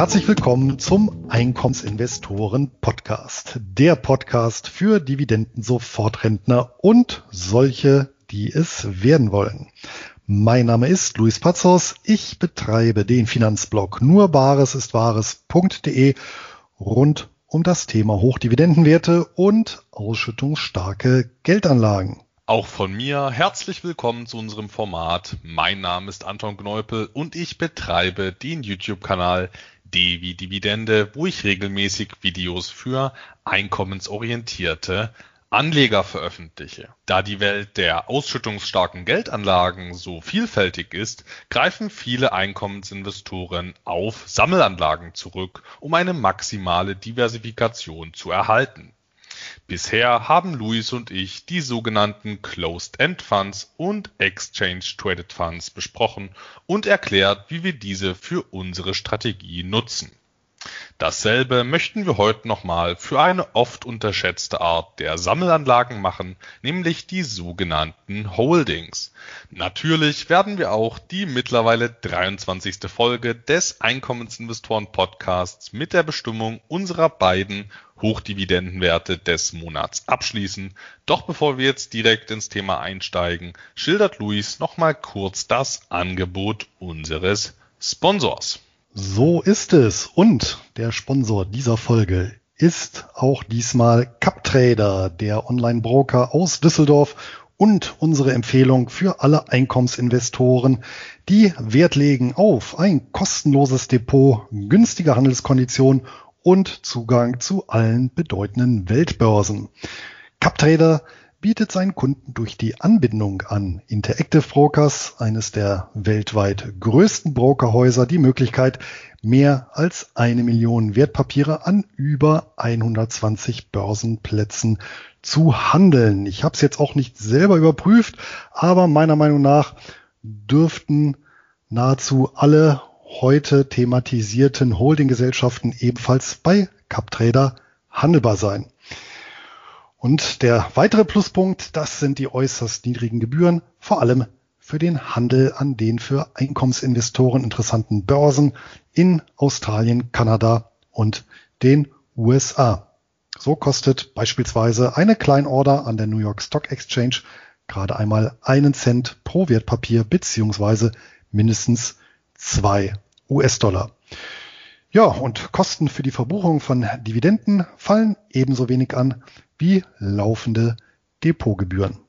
Herzlich willkommen zum Einkommensinvestoren Podcast. Der Podcast für Dividenden-Sofortrentner und solche, die es werden wollen. Mein Name ist Luis Pazos. Ich betreibe den Finanzblog nurbares ist wahres.de rund um das Thema Hochdividendenwerte und ausschüttungsstarke Geldanlagen. Auch von mir herzlich willkommen zu unserem Format. Mein Name ist Anton Gneupel und ich betreibe den YouTube-Kanal D Dividende, wo ich regelmäßig Videos für einkommensorientierte Anleger veröffentliche. Da die Welt der ausschüttungsstarken Geldanlagen so vielfältig ist, greifen viele Einkommensinvestoren auf Sammelanlagen zurück, um eine maximale Diversifikation zu erhalten. Bisher haben Luis und ich die sogenannten Closed-End Funds und Exchange Traded Funds besprochen und erklärt, wie wir diese für unsere Strategie nutzen. Dasselbe möchten wir heute nochmal für eine oft unterschätzte Art der Sammelanlagen machen, nämlich die sogenannten Holdings. Natürlich werden wir auch die mittlerweile 23. Folge des Einkommensinvestoren Podcasts mit der Bestimmung unserer beiden Hochdividendenwerte des Monats abschließen. Doch bevor wir jetzt direkt ins Thema einsteigen, schildert Luis nochmal kurz das Angebot unseres Sponsors. So ist es. Und der Sponsor dieser Folge ist auch diesmal CapTrader, der Online-Broker aus Düsseldorf und unsere Empfehlung für alle Einkommensinvestoren, die Wert legen auf ein kostenloses Depot, günstige Handelskonditionen und Zugang zu allen bedeutenden Weltbörsen. CapTrader bietet seinen Kunden durch die Anbindung an Interactive Brokers, eines der weltweit größten Brokerhäuser, die Möglichkeit, mehr als eine Million Wertpapiere an über 120 Börsenplätzen zu handeln. Ich habe es jetzt auch nicht selber überprüft, aber meiner Meinung nach dürften nahezu alle heute thematisierten Holdinggesellschaften ebenfalls bei CapTrader handelbar sein. Und der weitere Pluspunkt, das sind die äußerst niedrigen Gebühren, vor allem für den Handel an den für Einkommensinvestoren interessanten Börsen in Australien, Kanada und den USA. So kostet beispielsweise eine Kleinorder an der New York Stock Exchange gerade einmal einen Cent pro Wertpapier beziehungsweise mindestens zwei US-Dollar. Ja, und Kosten für die Verbuchung von Dividenden fallen ebenso wenig an wie laufende Depotgebühren.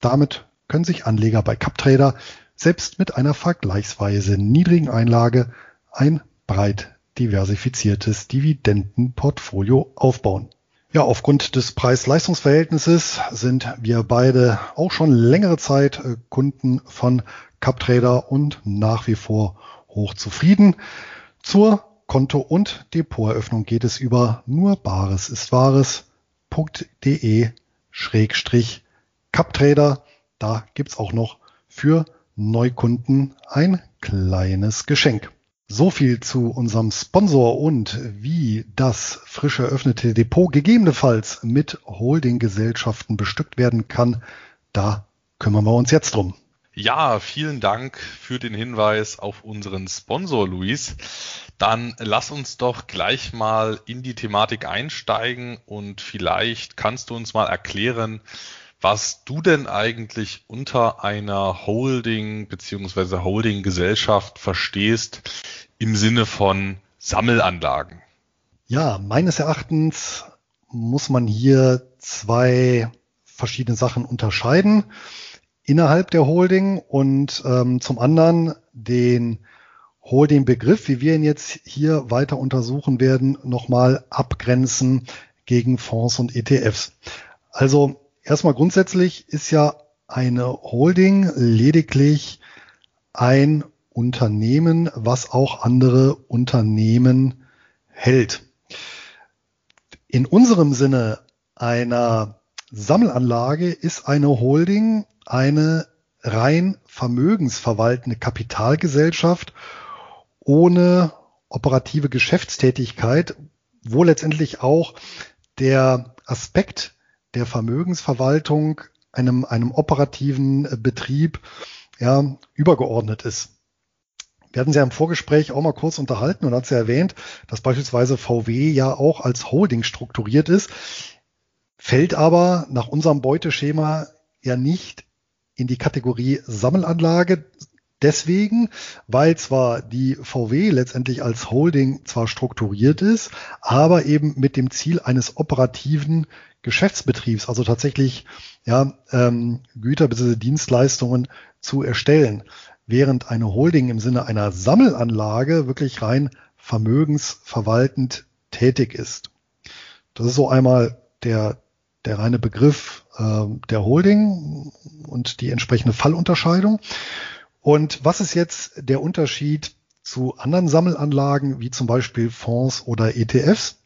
Damit können sich Anleger bei CapTrader selbst mit einer vergleichsweise niedrigen Einlage ein breit diversifiziertes Dividendenportfolio aufbauen. Ja, aufgrund des Preis-Leistungs-Verhältnisses sind wir beide auch schon längere Zeit äh, Kunden von CapTrader und nach wie vor hoch zufrieden. Zur Konto- und Depoteröffnung geht es über nur Bares ist Wahres de schrägstrich Cuptrader. Da gibt's auch noch für Neukunden ein kleines Geschenk. So viel zu unserem Sponsor und wie das frisch eröffnete Depot gegebenenfalls mit Holdinggesellschaften bestückt werden kann. Da kümmern wir uns jetzt drum. Ja, vielen Dank für den Hinweis auf unseren Sponsor, Luis. Dann lass uns doch gleich mal in die Thematik einsteigen und vielleicht kannst du uns mal erklären, was du denn eigentlich unter einer Holding beziehungsweise Holding-Gesellschaft verstehst im Sinne von Sammelanlagen. Ja, meines Erachtens muss man hier zwei verschiedene Sachen unterscheiden innerhalb der Holding und ähm, zum anderen den Holding-Begriff, wie wir ihn jetzt hier weiter untersuchen werden, nochmal abgrenzen gegen Fonds und ETFs. Also erstmal grundsätzlich ist ja eine Holding lediglich ein Unternehmen, was auch andere Unternehmen hält. In unserem Sinne einer Sammelanlage ist eine Holding eine rein vermögensverwaltende Kapitalgesellschaft ohne operative Geschäftstätigkeit, wo letztendlich auch der Aspekt der Vermögensverwaltung einem, einem operativen Betrieb ja, übergeordnet ist. Wir hatten sie ja im Vorgespräch auch mal kurz unterhalten und hat sie erwähnt, dass beispielsweise VW ja auch als Holding strukturiert ist, fällt aber nach unserem Beuteschema ja nicht in die Kategorie Sammelanlage, Deswegen, weil zwar die VW letztendlich als Holding zwar strukturiert ist, aber eben mit dem Ziel eines operativen Geschäftsbetriebs, also tatsächlich ja, ähm, Güter bzw. Dienstleistungen zu erstellen, während eine Holding im Sinne einer Sammelanlage wirklich rein vermögensverwaltend tätig ist. Das ist so einmal der, der reine Begriff der Holding und die entsprechende Fallunterscheidung. Und was ist jetzt der Unterschied zu anderen Sammelanlagen, wie zum Beispiel Fonds oder ETFs?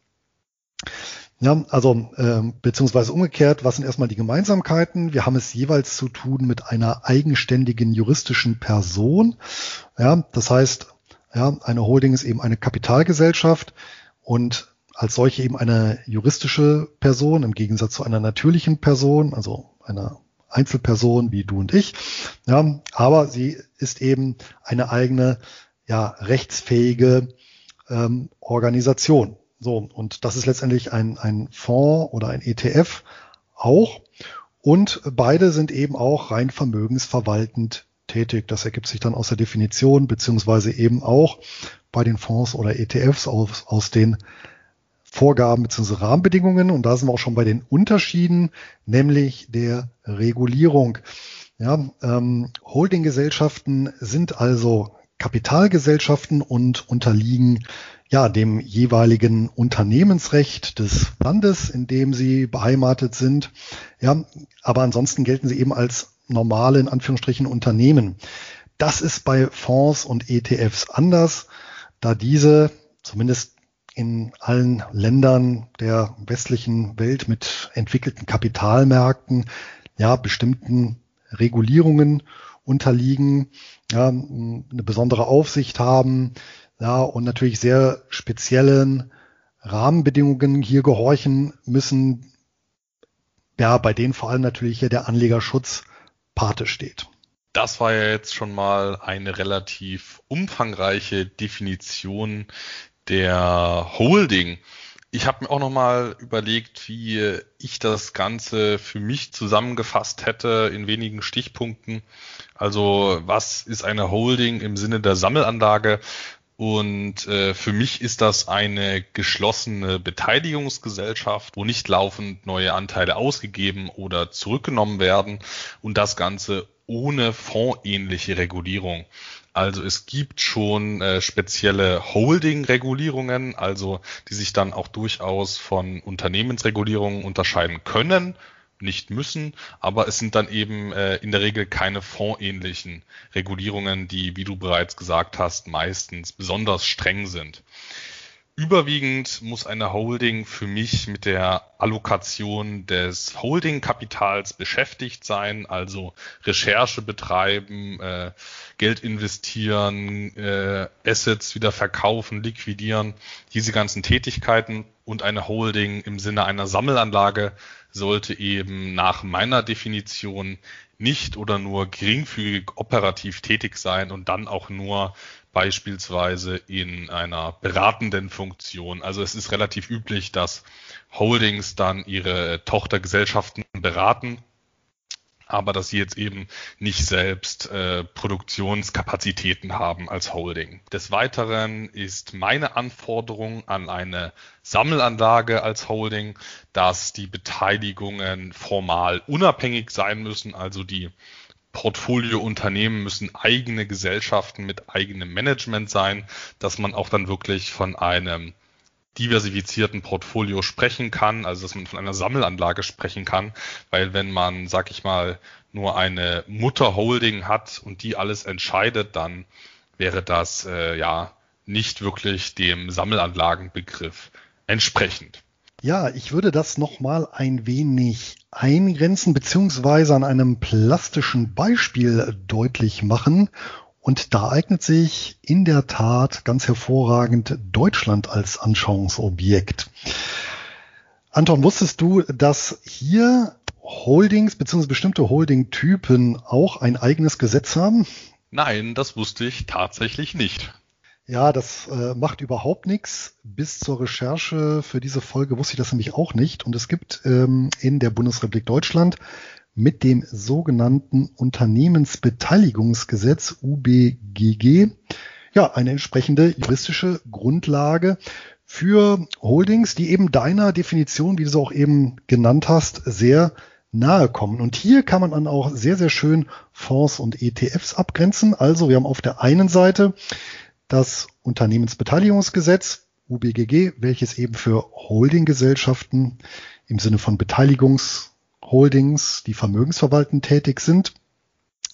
Ja, also äh, beziehungsweise umgekehrt, was sind erstmal die Gemeinsamkeiten? Wir haben es jeweils zu tun mit einer eigenständigen juristischen Person. Ja, das heißt, ja, eine Holding ist eben eine Kapitalgesellschaft und als solche eben eine juristische Person im Gegensatz zu einer natürlichen Person, also einer Einzelperson wie du und ich. Ja, aber sie ist eben eine eigene, ja, rechtsfähige ähm, Organisation. So, und das ist letztendlich ein, ein Fonds oder ein ETF auch. Und beide sind eben auch rein vermögensverwaltend tätig. Das ergibt sich dann aus der Definition, beziehungsweise eben auch bei den Fonds oder ETFs aus, aus den Vorgaben bzw. Rahmenbedingungen. Und da sind wir auch schon bei den Unterschieden, nämlich der Regulierung. Ja, ähm, Holdinggesellschaften sind also Kapitalgesellschaften und unterliegen ja dem jeweiligen Unternehmensrecht des Landes, in dem sie beheimatet sind. Ja, aber ansonsten gelten sie eben als normale in Anführungsstrichen Unternehmen. Das ist bei Fonds und ETFs anders, da diese zumindest in allen Ländern der westlichen Welt mit entwickelten Kapitalmärkten ja bestimmten Regulierungen unterliegen, ja, eine besondere Aufsicht haben, ja, und natürlich sehr speziellen Rahmenbedingungen hier gehorchen müssen, ja, bei denen vor allem natürlich hier der Anlegerschutz Pate steht. Das war ja jetzt schon mal eine relativ umfangreiche Definition der Holding. Ich habe mir auch noch mal überlegt, wie ich das Ganze für mich zusammengefasst hätte in wenigen Stichpunkten. Also was ist eine Holding im Sinne der Sammelanlage? Und äh, für mich ist das eine geschlossene Beteiligungsgesellschaft, wo nicht laufend neue Anteile ausgegeben oder zurückgenommen werden und das Ganze ohne fondsähnliche Regulierung. Also es gibt schon äh, spezielle Holding-Regulierungen, also die sich dann auch durchaus von Unternehmensregulierungen unterscheiden können, nicht müssen, aber es sind dann eben äh, in der Regel keine fondsähnlichen Regulierungen, die, wie du bereits gesagt hast, meistens besonders streng sind. Überwiegend muss eine Holding für mich mit der Allokation des Holding-Kapitals beschäftigt sein, also Recherche betreiben, äh, Geld investieren, äh, Assets wieder verkaufen, liquidieren, diese ganzen Tätigkeiten. Und eine Holding im Sinne einer Sammelanlage sollte eben nach meiner Definition nicht oder nur geringfügig operativ tätig sein und dann auch nur beispielsweise in einer beratenden Funktion. Also es ist relativ üblich, dass Holdings dann ihre Tochtergesellschaften beraten aber dass sie jetzt eben nicht selbst äh, Produktionskapazitäten haben als Holding. Des Weiteren ist meine Anforderung an eine Sammelanlage als Holding, dass die Beteiligungen formal unabhängig sein müssen, also die Portfoliounternehmen müssen eigene Gesellschaften mit eigenem Management sein, dass man auch dann wirklich von einem diversifizierten Portfolio sprechen kann, also dass man von einer Sammelanlage sprechen kann, weil wenn man, sag ich mal, nur eine Mutterholding hat und die alles entscheidet, dann wäre das äh, ja nicht wirklich dem Sammelanlagenbegriff entsprechend. Ja, ich würde das nochmal ein wenig eingrenzen beziehungsweise an einem plastischen Beispiel deutlich machen und da eignet sich in der Tat ganz hervorragend Deutschland als Anschauungsobjekt. Anton, wusstest du, dass hier Holdings bzw. bestimmte Holding-Typen auch ein eigenes Gesetz haben? Nein, das wusste ich tatsächlich nicht. Ja, das äh, macht überhaupt nichts. Bis zur Recherche für diese Folge wusste ich das nämlich auch nicht. Und es gibt ähm, in der Bundesrepublik Deutschland mit dem sogenannten Unternehmensbeteiligungsgesetz UBGG ja eine entsprechende juristische Grundlage für Holdings, die eben deiner Definition, wie du es auch eben genannt hast, sehr nahe kommen. Und hier kann man dann auch sehr, sehr schön Fonds und ETFs abgrenzen. Also wir haben auf der einen Seite das Unternehmensbeteiligungsgesetz UBGG, welches eben für Holdinggesellschaften im Sinne von Beteiligungsholdings, die vermögensverwaltend tätig sind,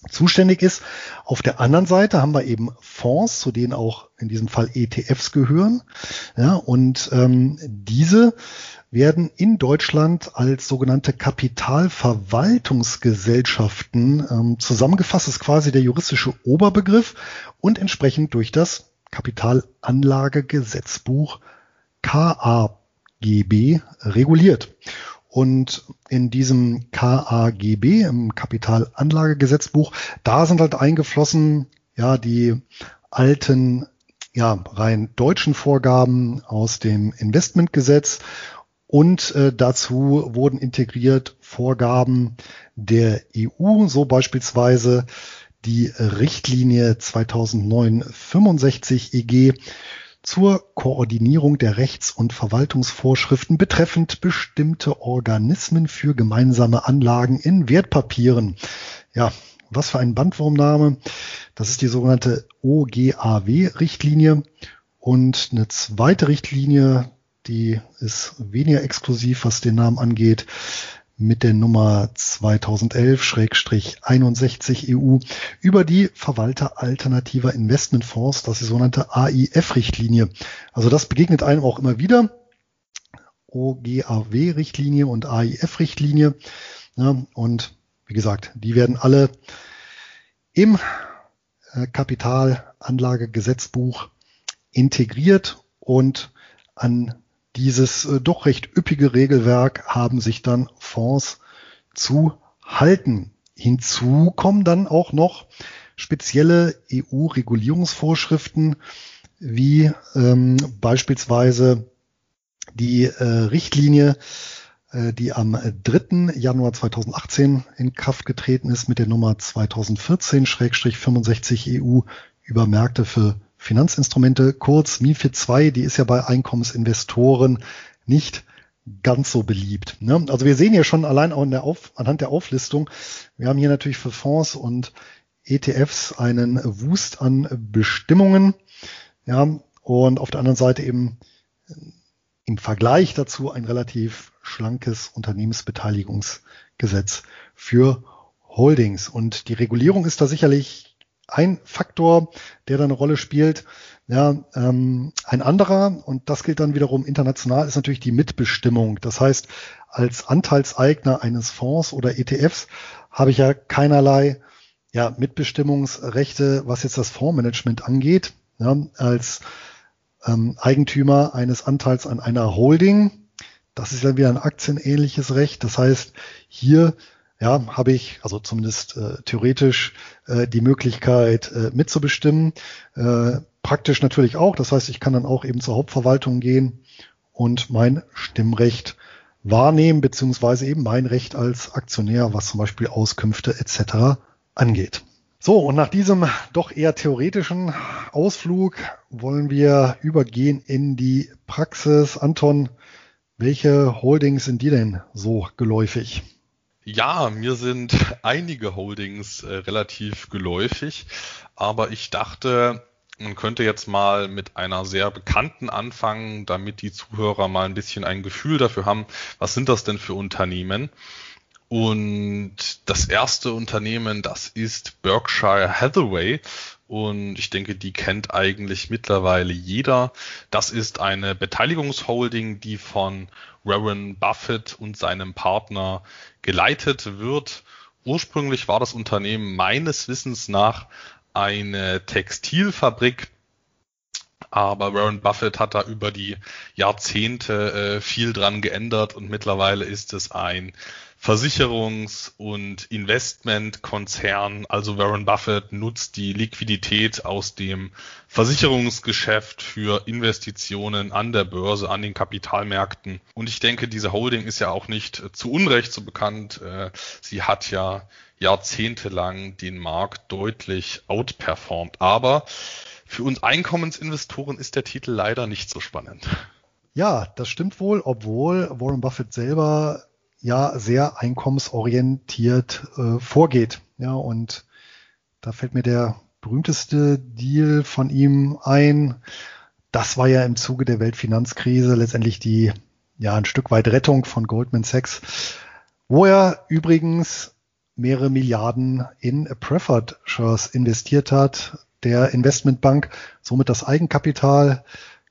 zuständig ist. Auf der anderen Seite haben wir eben Fonds, zu denen auch in diesem Fall ETFs gehören. Ja, und ähm, diese werden in Deutschland als sogenannte Kapitalverwaltungsgesellschaften ähm, zusammengefasst. Das ist quasi der juristische Oberbegriff und entsprechend durch das Kapitalanlagegesetzbuch KAGB reguliert. Und in diesem KAGB, im Kapitalanlagegesetzbuch, da sind halt eingeflossen, ja, die alten, ja, rein deutschen Vorgaben aus dem Investmentgesetz und äh, dazu wurden integriert Vorgaben der EU, so beispielsweise die Richtlinie 2009-65 EG zur Koordinierung der Rechts- und Verwaltungsvorschriften betreffend bestimmte Organismen für gemeinsame Anlagen in Wertpapieren. Ja, was für ein Bandwurmname. Das ist die sogenannte OGAW-Richtlinie. Und eine zweite Richtlinie, die ist weniger exklusiv, was den Namen angeht, mit der Nummer 2011-61 EU über die Verwalter alternativer Investmentfonds, das ist die sogenannte AIF-Richtlinie. Also das begegnet einem auch immer wieder. OGAW-Richtlinie und AIF-Richtlinie. Ja, und wie gesagt, die werden alle im äh, Kapitalanlagegesetzbuch integriert und an dieses äh, doch recht üppige Regelwerk haben sich dann Fonds zu halten. Hinzu kommen dann auch noch spezielle EU-Regulierungsvorschriften, wie ähm, beispielsweise die äh, Richtlinie, äh, die am 3. Januar 2018 in Kraft getreten ist mit der Nummer 2014-65 EU über Märkte für Finanzinstrumente, kurz MIFID 2, die ist ja bei Einkommensinvestoren nicht ganz so beliebt. Ne? Also wir sehen ja schon allein auch der Auf, anhand der Auflistung, wir haben hier natürlich für Fonds und ETFs einen Wust an Bestimmungen. Ja, und auf der anderen Seite eben im Vergleich dazu ein relativ schlankes Unternehmensbeteiligungsgesetz für Holdings. Und die Regulierung ist da sicherlich ein Faktor, der da eine Rolle spielt. Ja, ähm, ein anderer, und das gilt dann wiederum international, ist natürlich die Mitbestimmung. Das heißt, als Anteilseigner eines Fonds oder ETFs habe ich ja keinerlei ja, Mitbestimmungsrechte, was jetzt das Fondsmanagement angeht. Ja, als ähm, Eigentümer eines Anteils an einer Holding, das ist dann wieder ein aktienähnliches Recht. Das heißt, hier ja, habe ich, also zumindest äh, theoretisch, äh, die Möglichkeit äh, mitzubestimmen. Äh, praktisch natürlich auch. Das heißt, ich kann dann auch eben zur Hauptverwaltung gehen und mein Stimmrecht wahrnehmen, beziehungsweise eben mein Recht als Aktionär, was zum Beispiel Auskünfte etc. angeht. So, und nach diesem doch eher theoretischen Ausflug wollen wir übergehen in die Praxis. Anton, welche Holdings sind dir denn so geläufig? Ja, mir sind einige Holdings äh, relativ geläufig, aber ich dachte, man könnte jetzt mal mit einer sehr bekannten anfangen, damit die Zuhörer mal ein bisschen ein Gefühl dafür haben, was sind das denn für Unternehmen? Und das erste Unternehmen, das ist Berkshire Hathaway. Und ich denke, die kennt eigentlich mittlerweile jeder. Das ist eine Beteiligungsholding, die von Warren Buffett und seinem Partner geleitet wird. Ursprünglich war das Unternehmen meines Wissens nach eine Textilfabrik, Aber Warren Buffett hat da über die Jahrzehnte äh, viel dran geändert und mittlerweile ist es ein Versicherungs- und Investmentkonzern. Also Warren Buffett nutzt die Liquidität aus dem Versicherungsgeschäft für Investitionen an der Börse, an den Kapitalmärkten. Und ich denke, diese Holding ist ja auch nicht zu Unrecht so bekannt. Äh, sie hat ja jahrzehntelang den Markt deutlich outperformt. Aber für uns Einkommensinvestoren ist der Titel leider nicht so spannend. Ja, das stimmt wohl, obwohl Warren Buffett selber ja sehr einkommensorientiert äh, vorgeht. Ja, und da fällt mir der berühmteste Deal von ihm ein. Das war ja im Zuge der Weltfinanzkrise letztendlich die ja ein Stück weit Rettung von Goldman Sachs, wo er übrigens mehrere Milliarden in Preferred Shares investiert hat, der Investmentbank somit das Eigenkapital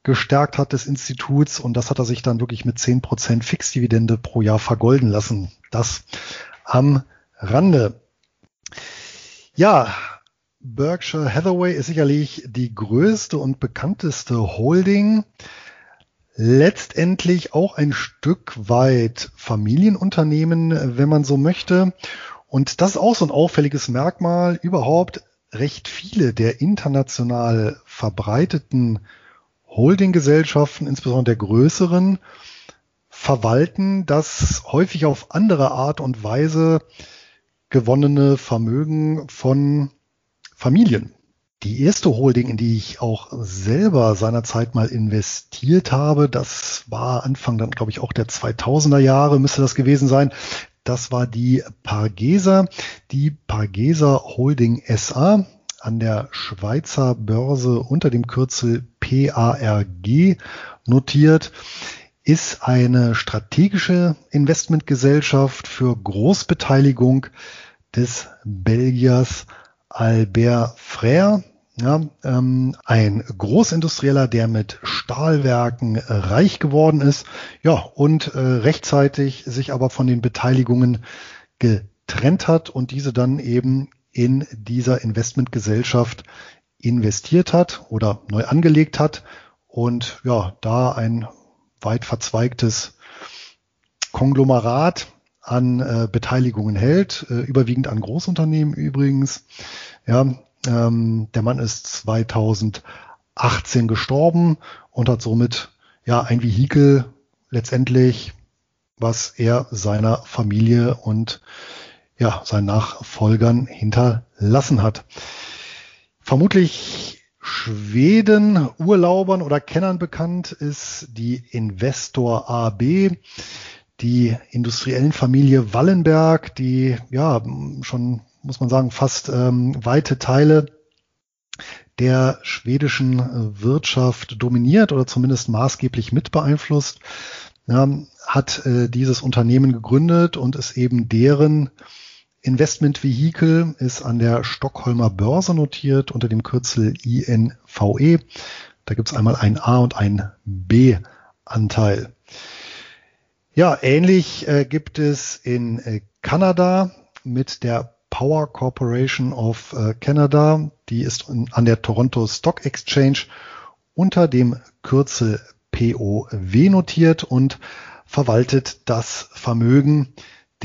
gestärkt hat des Instituts und das hat er sich dann wirklich mit zehn Prozent Fixdividende pro Jahr vergolden lassen. Das am Rande. Ja, Berkshire Hathaway ist sicherlich die größte und bekannteste Holding. Letztendlich auch ein Stück weit Familienunternehmen, wenn man so möchte. Und das ist auch so ein auffälliges Merkmal. Überhaupt recht viele der international verbreiteten Holdinggesellschaften, insbesondere der größeren, verwalten das häufig auf andere Art und Weise gewonnene Vermögen von Familien. Die erste Holding, in die ich auch selber seinerzeit mal investiert habe, das war Anfang dann, glaube ich, auch der 2000er Jahre müsste das gewesen sein. Das war die Pargesa, die Pargesa Holding SA an der Schweizer Börse unter dem Kürzel PARG notiert, ist eine strategische Investmentgesellschaft für Großbeteiligung des Belgiers Albert Frère. Ja, ähm, ein Großindustrieller, der mit Stahlwerken reich geworden ist, ja, und äh, rechtzeitig sich aber von den Beteiligungen getrennt hat und diese dann eben in dieser Investmentgesellschaft investiert hat oder neu angelegt hat und ja, da ein weit verzweigtes Konglomerat an äh, Beteiligungen hält, äh, überwiegend an Großunternehmen übrigens. Ja, ähm, der Mann ist 2018 gestorben und hat somit ja ein Vehikel letztendlich, was er seiner Familie und ja, seinen Nachfolgern hinterlassen hat. Vermutlich Schweden, Urlaubern oder Kennern bekannt ist die Investor AB, die industriellen Familie Wallenberg, die ja schon, muss man sagen, fast ähm, weite Teile der schwedischen Wirtschaft dominiert oder zumindest maßgeblich mit beeinflusst, ja, hat äh, dieses Unternehmen gegründet und ist eben deren Investment Vehicle ist an der Stockholmer Börse notiert unter dem Kürzel INVE. Da gibt es einmal ein A und ein B-Anteil. Ja, ähnlich äh, gibt es in äh, Kanada mit der Power Corporation of äh, Canada. Die ist in, an der Toronto Stock Exchange unter dem Kürzel POW notiert und verwaltet das Vermögen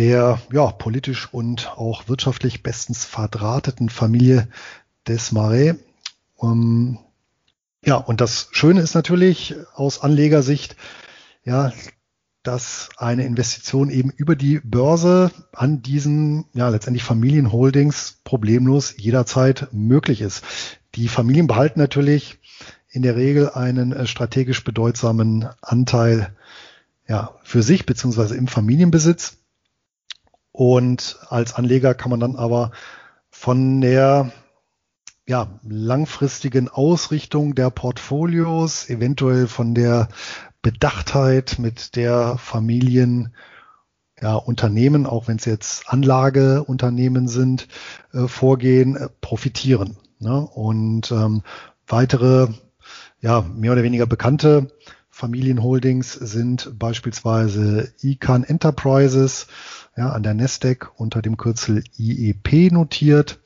der ja, politisch und auch wirtschaftlich bestens verdrahteten Familie des Marais. Um, ja, und das Schöne ist natürlich aus Anlegersicht, ja, dass eine Investition eben über die Börse an diesen, ja, letztendlich Familienholdings problemlos jederzeit möglich ist. Die Familien behalten natürlich in der Regel einen äh, strategisch bedeutsamen Anteil, ja, für sich beziehungsweise im Familienbesitz. Und als Anleger kann man dann aber von der ja, langfristigen Ausrichtung der Portfolios, eventuell von der Bedachtheit, mit der Familien ja, Unternehmen, auch wenn es jetzt Anlageunternehmen sind, äh, vorgehen, äh, profitieren. Ne? Und ähm, weitere, ja, mehr oder weniger bekannte Familienholdings sind beispielsweise Econ Enterprises, ja, an der Nasdaq unter dem Kürzel IEP notiert,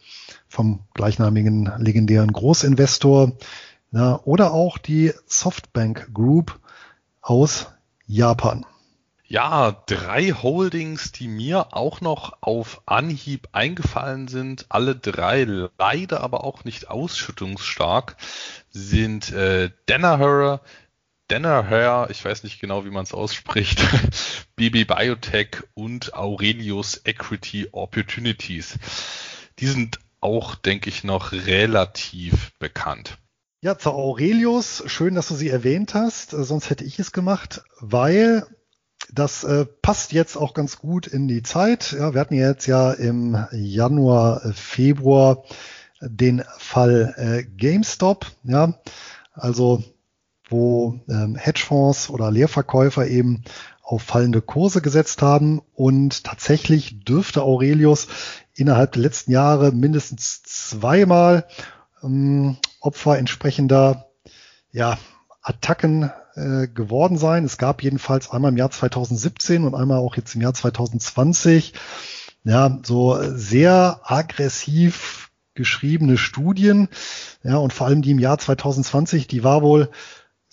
vom gleichnamigen legendären Großinvestor, Ja, oder auch die Softbank Group aus Japan. Ja, drei Holdings, die mir auch noch auf Anhieb eingefallen sind, alle drei leider aber auch nicht ausschüttungsstark, sind äh, Danaher, Danaher, ich weiß nicht genau, wie man es ausspricht, BB Biotech und Aurelius Equity Opportunities. Die sind auch, denke ich, noch relativ bekannt. Ja, zu Aurelius, schön, dass du sie erwähnt hast, sonst hätte ich es gemacht, weil das äh, passt jetzt auch ganz gut in die Zeit. Ja, wir hatten jetzt ja im Januar, äh, Februar den Fall äh, GameStop, ja, also wo ähm, Hedgefonds oder Leerverkäufer eben auf fallende Kurse gesetzt haben und tatsächlich dürfte Aurelius innerhalb der letzten Jahre mindestens zweimal ähm, Opfer entsprechender ja, Attacken äh, geworden sein. Es gab jedenfalls einmal im Jahr 2017 und einmal auch jetzt im Jahr 2020 ja so sehr aggressiv geschriebene Studien. Ja, und vor allem die im Jahr 2020, die war wohl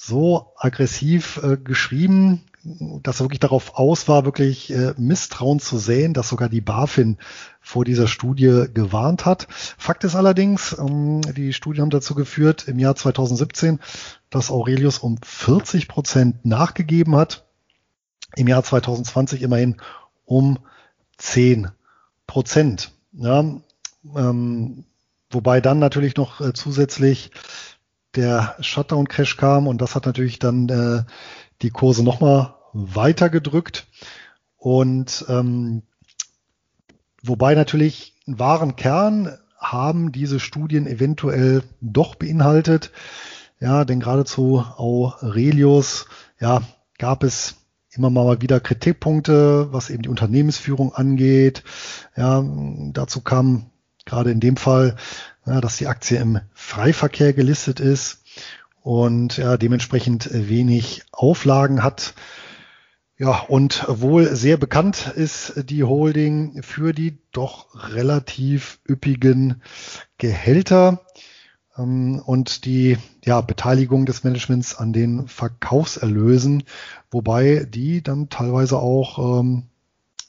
so aggressiv äh, geschrieben, dass er wirklich darauf aus war, wirklich äh, Misstrauen zu säen, dass sogar die BaFin vor dieser Studie gewarnt hat. Fakt ist allerdings, ähm, die Studien haben dazu geführt, im Jahr 2017, dass Aurelius um 40 Prozent nachgegeben hat, im Jahr 2020 immerhin um 10 Prozent. Ja, ähm, wobei dann natürlich noch äh, zusätzlich der Shutdown-Crash kam und das hat natürlich dann äh, die Kurse nochmal weiter gedrückt. Und ähm, wobei natürlich einen wahren Kern haben diese Studien eventuell doch beinhaltet. Ja, denn geradezu Aurelius, ja, gab es immer mal wieder Kritikpunkte, was eben die Unternehmensführung angeht. Ja, dazu kam gerade in dem Fall, ja, dass die Aktie im Freiverkehr gelistet ist und ja, dementsprechend wenig Auflagen hat. Ja, und wohl sehr bekannt ist die Holding für die doch relativ üppigen Gehälter ähm, und die ja, Beteiligung des Managements an den Verkaufserlösen, wobei die dann teilweise auch ähm,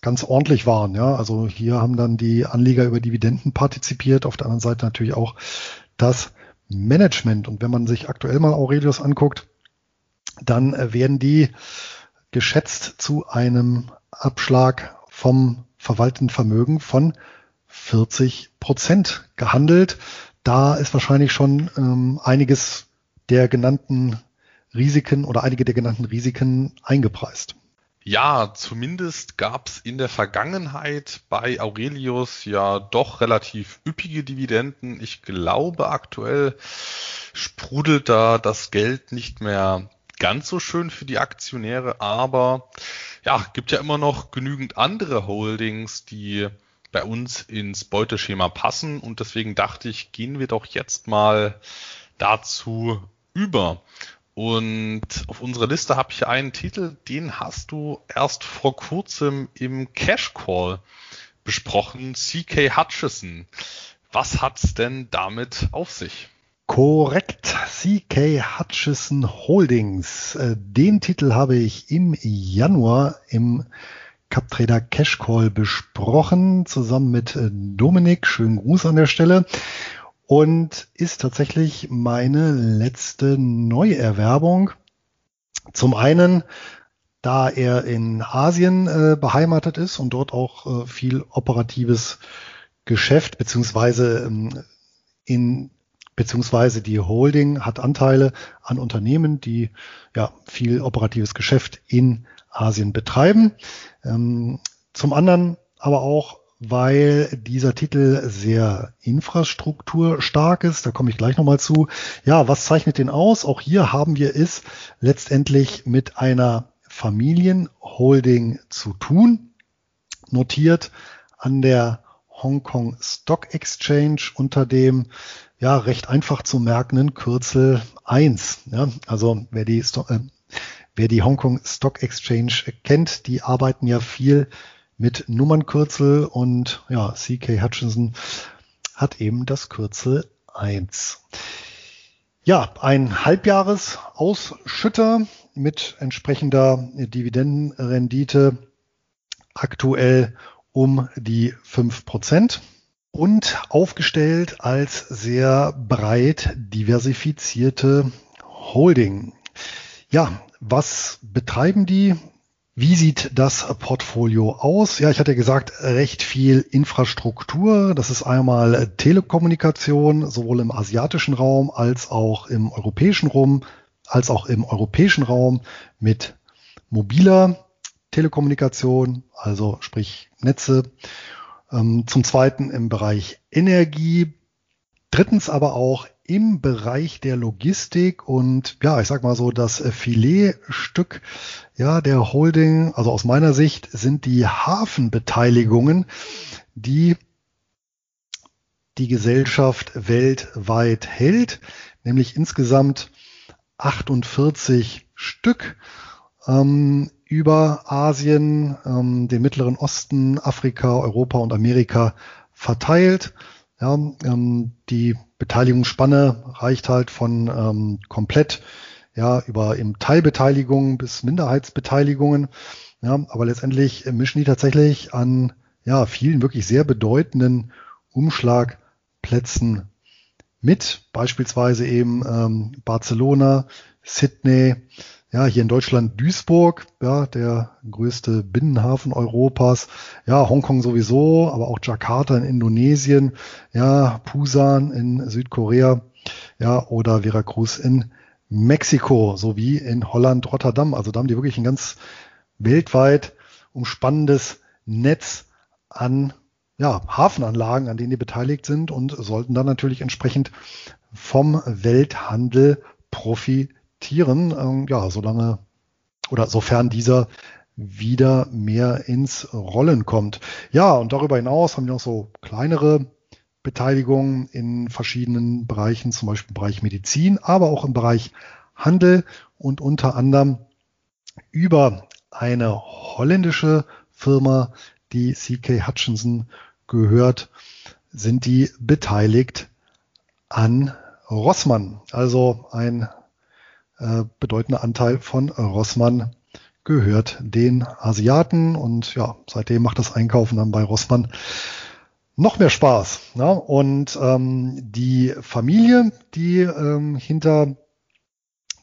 ganz ordentlich waren. Ja, also hier haben dann die Anleger über Dividenden partizipiert, auf der anderen Seite natürlich auch das Management. Und wenn man sich aktuell mal Aurelius anguckt, dann äh, werden die geschätzt zu einem Abschlag vom verwalteten Vermögen von 40 Prozent gehandelt. Da ist wahrscheinlich schon ähm, einiges der genannten Risiken oder einige der genannten Risiken eingepreist. Ja, zumindest gab es in der Vergangenheit bei Aurelius ja doch relativ üppige Dividenden. Ich glaube, aktuell sprudelt da das Geld nicht mehr ganz so schön für die Aktionäre, aber ja, gibt ja immer noch genügend andere Holdings, die bei uns ins Beuteschema passen und deswegen dachte ich, gehen wir doch jetzt mal dazu über. Und auf unserer Liste habe ich einen Titel, den hast du erst vor kurzem im Cash Call besprochen, CK Hutchison. Was hat's denn damit auf sich? Korrekt, CK Hutchison Holdings. Äh, den Titel habe ich im Januar im CupTrader Cash Call besprochen, zusammen mit äh, Dominik. Schönen Gruß an der Stelle und ist tatsächlich meine letzte Neuerwerbung. Zum einen, da er in Asien äh, beheimatet ist und dort auch äh, viel operatives Geschäft beziehungsweise ähm, in beziehungsweise die Holding hat Anteile an Unternehmen, die ja viel operatives Geschäft in Asien betreiben. Ähm, zum anderen aber auch weil dieser Titel sehr infrastrukturstark ist. Da komme ich gleich nochmal zu. Ja, was zeichnet den aus? Auch hier haben wir es letztendlich mit einer Familienholding zu tun, notiert an der Hong Kong Stock Exchange unter dem ja recht einfach zu merkenden Kürzel 1. Ja, also wer die, äh, wer die Hong Kong Stock Exchange kennt, die arbeiten ja viel mit Nummernkürzel und ja, CK Hutchinson hat eben das Kürzel 1. Ja, ein Halbjahresausschütter mit entsprechender Dividendenrendite aktuell um die fünf Prozent und aufgestellt als sehr breit diversifizierte Holding. Ja, was betreiben die? Wie sieht das Portfolio aus? Ja, ich hatte gesagt, recht viel Infrastruktur. Das ist einmal Telekommunikation, sowohl im asiatischen Raum als auch im europäischen Raum, als auch im europäischen Raum mit mobiler Telekommunikation, also sprich Netze. Ähm, zum zweiten im Bereich Energie. Drittens aber auch im Bereich der Logistik und ja, ich sag mal so, das Filetstück ja, der Holding, also aus meiner Sicht sind die Hafenbeteiligungen, die die Gesellschaft weltweit hält, nämlich insgesamt 48 Stück ähm, über Asien, ähm, den Mittleren Osten, Afrika, Europa und Amerika verteilt. Ja, ähm, die Beteiligungsspanne reicht halt von ähm, komplett ja, über eben Teilbeteiligungen bis Minderheitsbeteiligungen. Ja, aber letztendlich mischen die tatsächlich an ja, vielen wirklich sehr bedeutenden Umschlagplätzen mit, beispielsweise eben ähm, Barcelona, Sydney, ja, hier in Deutschland Duisburg, ja, der größte Binnenhafen Europas. Ja, Hongkong sowieso, aber auch Jakarta in Indonesien, ja, Pusan in Südkorea, ja, oder Veracruz in Mexiko sowie in Holland, Rotterdam. Also da haben die wirklich ein ganz weltweit umspannendes Netz an ja, Hafenanlagen, an denen die beteiligt sind und sollten dann natürlich entsprechend vom Welthandel profitieren akzeptieren, ähm, ja, solange oder sofern dieser wieder mehr ins Rollen kommt. Ja, und darüber hinaus haben wir noch so kleinere Beteiligungen in verschiedenen Bereichen, zum Beispiel im Bereich Medizin, aber auch im Bereich Handel und unter anderem über eine holländische Firma, die CK Hutchinson gehört, sind die beteiligt an Rossmann, also ein äh, bedeutender Anteil von Rossmann gehört den Asiaten und ja, seitdem macht das Einkaufen dann bei Rossmann noch mehr Spaß. Ja? Und ähm, die Familie, die ähm, hinter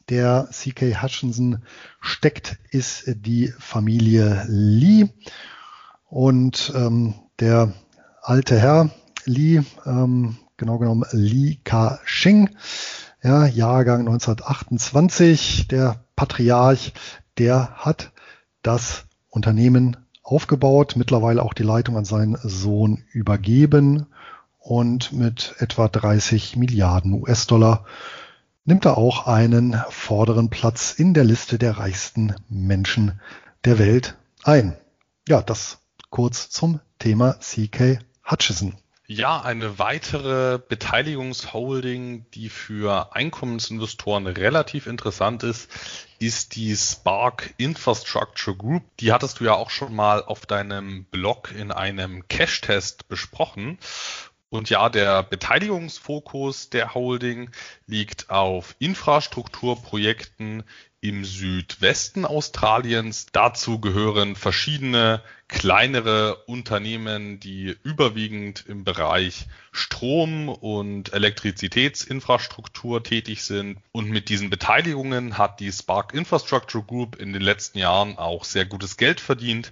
der CK Hutchinson steckt, ist die Familie Lee. Und ähm, der alte Herr Lee, ähm, genau genommen Lee Ka-shing, ja, Jahrgang 1928, der Patriarch, der hat das Unternehmen aufgebaut, mittlerweile auch die Leitung an seinen Sohn übergeben und mit etwa 30 Milliarden US-Dollar nimmt er auch einen vorderen Platz in der Liste der reichsten Menschen der Welt ein. Ja, das kurz zum Thema CK Hutchison. Ja, eine weitere Beteiligungsholding, die für Einkommensinvestoren relativ interessant ist, ist die Spark Infrastructure Group. Die hattest du ja auch schon mal auf deinem Blog in einem Cash-Test besprochen. Und ja, der Beteiligungsfokus der Holding liegt auf Infrastrukturprojekten im Südwesten Australiens. Dazu gehören verschiedene kleinere Unternehmen, die überwiegend im Bereich Strom- und Elektrizitätsinfrastruktur tätig sind. Und mit diesen Beteiligungen hat die Spark Infrastructure Group in den letzten Jahren auch sehr gutes Geld verdient.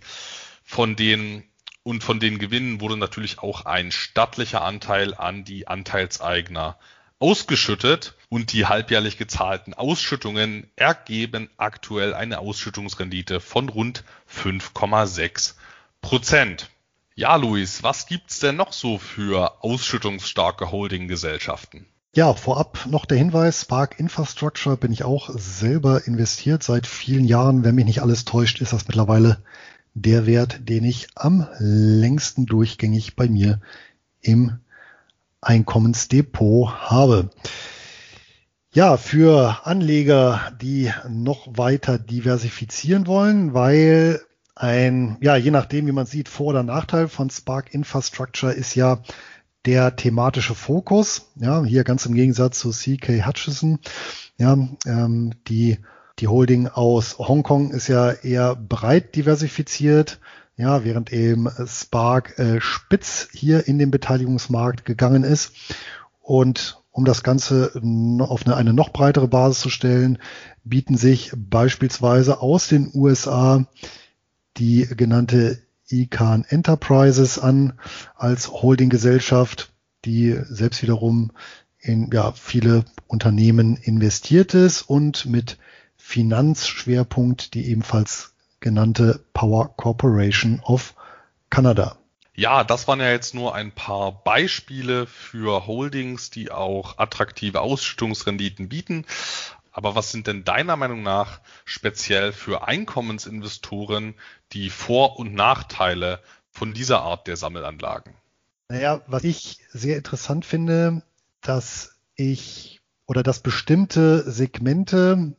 Von den und von den Gewinnen wurde natürlich auch ein stattlicher Anteil an die Anteilseigner ausgeschüttet und die halbjährlich gezahlten Ausschüttungen ergeben aktuell eine Ausschüttungsrendite von rund 5,6 Prozent. Ja, Luis, was gibt's denn noch so für ausschüttungsstarke Holdinggesellschaften? Ja, vorab noch der Hinweis, Spark Infrastructure bin ich auch selber investiert seit vielen Jahren. Wenn mich nicht alles täuscht, ist das mittlerweile der Wert, den ich am längsten durchgängig bei mir im Einkommensdepot habe. Ja, für Anleger, die noch weiter diversifizieren wollen, weil ein, ja, je nachdem, wie man sieht, Vor- oder Nachteil von Spark Infrastructure ist ja, der thematische Fokus. Ja, hier ganz im Gegensatz zu CK Hutchison. Ja, ähm, die, die Holding aus Hongkong ist ja eher breit diversifiziert. Ja, während eben Spark äh, spitz hier in den Beteiligungsmarkt gegangen ist. Und um das Ganze auf eine, eine noch breitere Basis zu stellen, bieten sich beispielsweise aus den USA die genannte Ican Enterprises an als Holdinggesellschaft, die selbst wiederum in ja, viele Unternehmen investiert ist und mit Finanzschwerpunkt die ebenfalls genannte Power Corporation of Canada. Ja, das waren ja jetzt nur ein paar Beispiele für Holdings, die auch attraktive Ausschüttungsrenditen bieten. Aber was sind denn deiner Meinung nach speziell für Einkommensinvestoren die Vor- und Nachteile von dieser Art der Sammelanlagen? Naja, was ich sehr interessant finde, dass ich oder dass bestimmte Segmente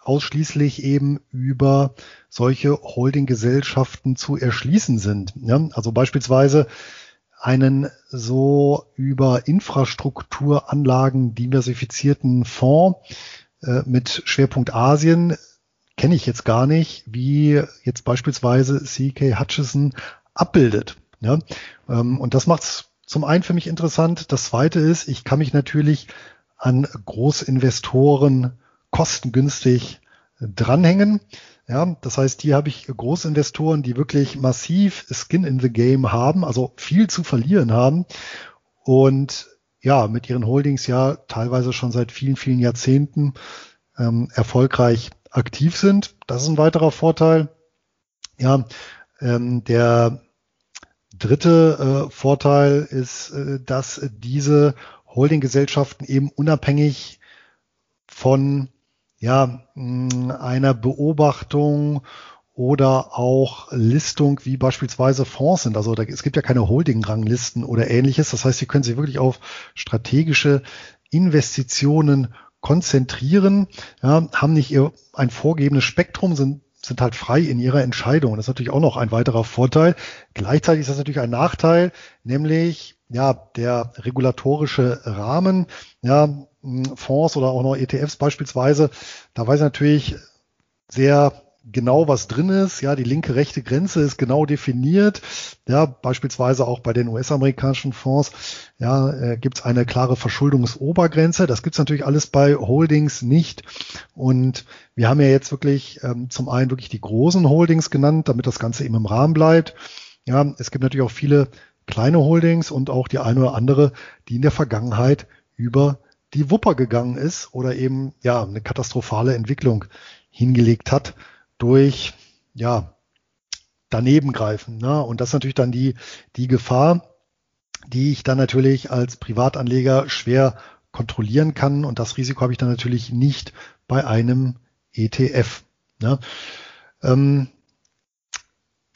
ausschließlich eben über solche Holdinggesellschaften zu erschließen sind. Ja? Also beispielsweise einen so über Infrastrukturanlagen diversifizierten Fonds äh, mit Schwerpunkt Asien kenne ich jetzt gar nicht, wie jetzt beispielsweise CK Hutchison abbildet. Ja? Ähm, und das macht es zum einen für mich interessant. Das zweite ist, ich kann mich natürlich an Großinvestoren kostengünstig dranhängen. Ja, das heißt, hier habe ich Großinvestoren, die wirklich massiv Skin in the Game haben, also viel zu verlieren haben und ja, mit ihren Holdings ja teilweise schon seit vielen, vielen Jahrzehnten ähm, erfolgreich aktiv sind. Das ist ein weiterer Vorteil. Ja, ähm, der dritte äh, Vorteil ist, äh, dass diese Holdinggesellschaften eben unabhängig von ja, einer Beobachtung oder auch Listung wie beispielsweise Fonds sind. Also da, es gibt ja keine Holding-Ranglisten oder ähnliches. Das heißt, Sie können sich wirklich auf strategische Investitionen konzentrieren, ja, haben nicht ihr ein vorgegebenes Spektrum, sind sind halt frei in ihrer Entscheidung. Das ist natürlich auch noch ein weiterer Vorteil. Gleichzeitig ist das natürlich ein Nachteil, nämlich ja der regulatorische Rahmen, ja Fonds oder auch noch ETFs beispielsweise. Da weiß ich natürlich sehr genau, was drin ist. Ja, die linke rechte Grenze ist genau definiert. Ja, beispielsweise auch bei den US-amerikanischen Fonds ja, äh, gibt es eine klare Verschuldungsobergrenze. Das gibt es natürlich alles bei Holdings nicht. Und wir haben ja jetzt wirklich ähm, zum einen wirklich die großen Holdings genannt, damit das Ganze eben im Rahmen bleibt. Ja, es gibt natürlich auch viele kleine Holdings und auch die eine oder andere, die in der Vergangenheit über die Wupper gegangen ist oder eben ja eine katastrophale Entwicklung hingelegt hat durch, ja, daneben greifen. Ne? Und das ist natürlich dann die, die Gefahr, die ich dann natürlich als Privatanleger schwer kontrollieren kann. Und das Risiko habe ich dann natürlich nicht bei einem ETF. Ne? Ähm,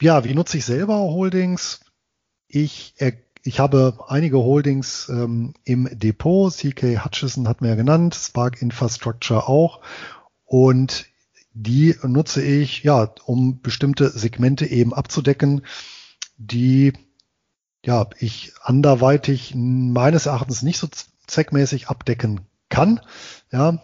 ja, wie nutze ich selber Holdings? Ich, ich habe einige Holdings ähm, im Depot. CK Hutchison hat mir ja genannt, Spark Infrastructure auch. Und die nutze ich, ja, um bestimmte Segmente eben abzudecken, die ja, ich anderweitig meines Erachtens nicht so zweckmäßig abdecken kann. Ja,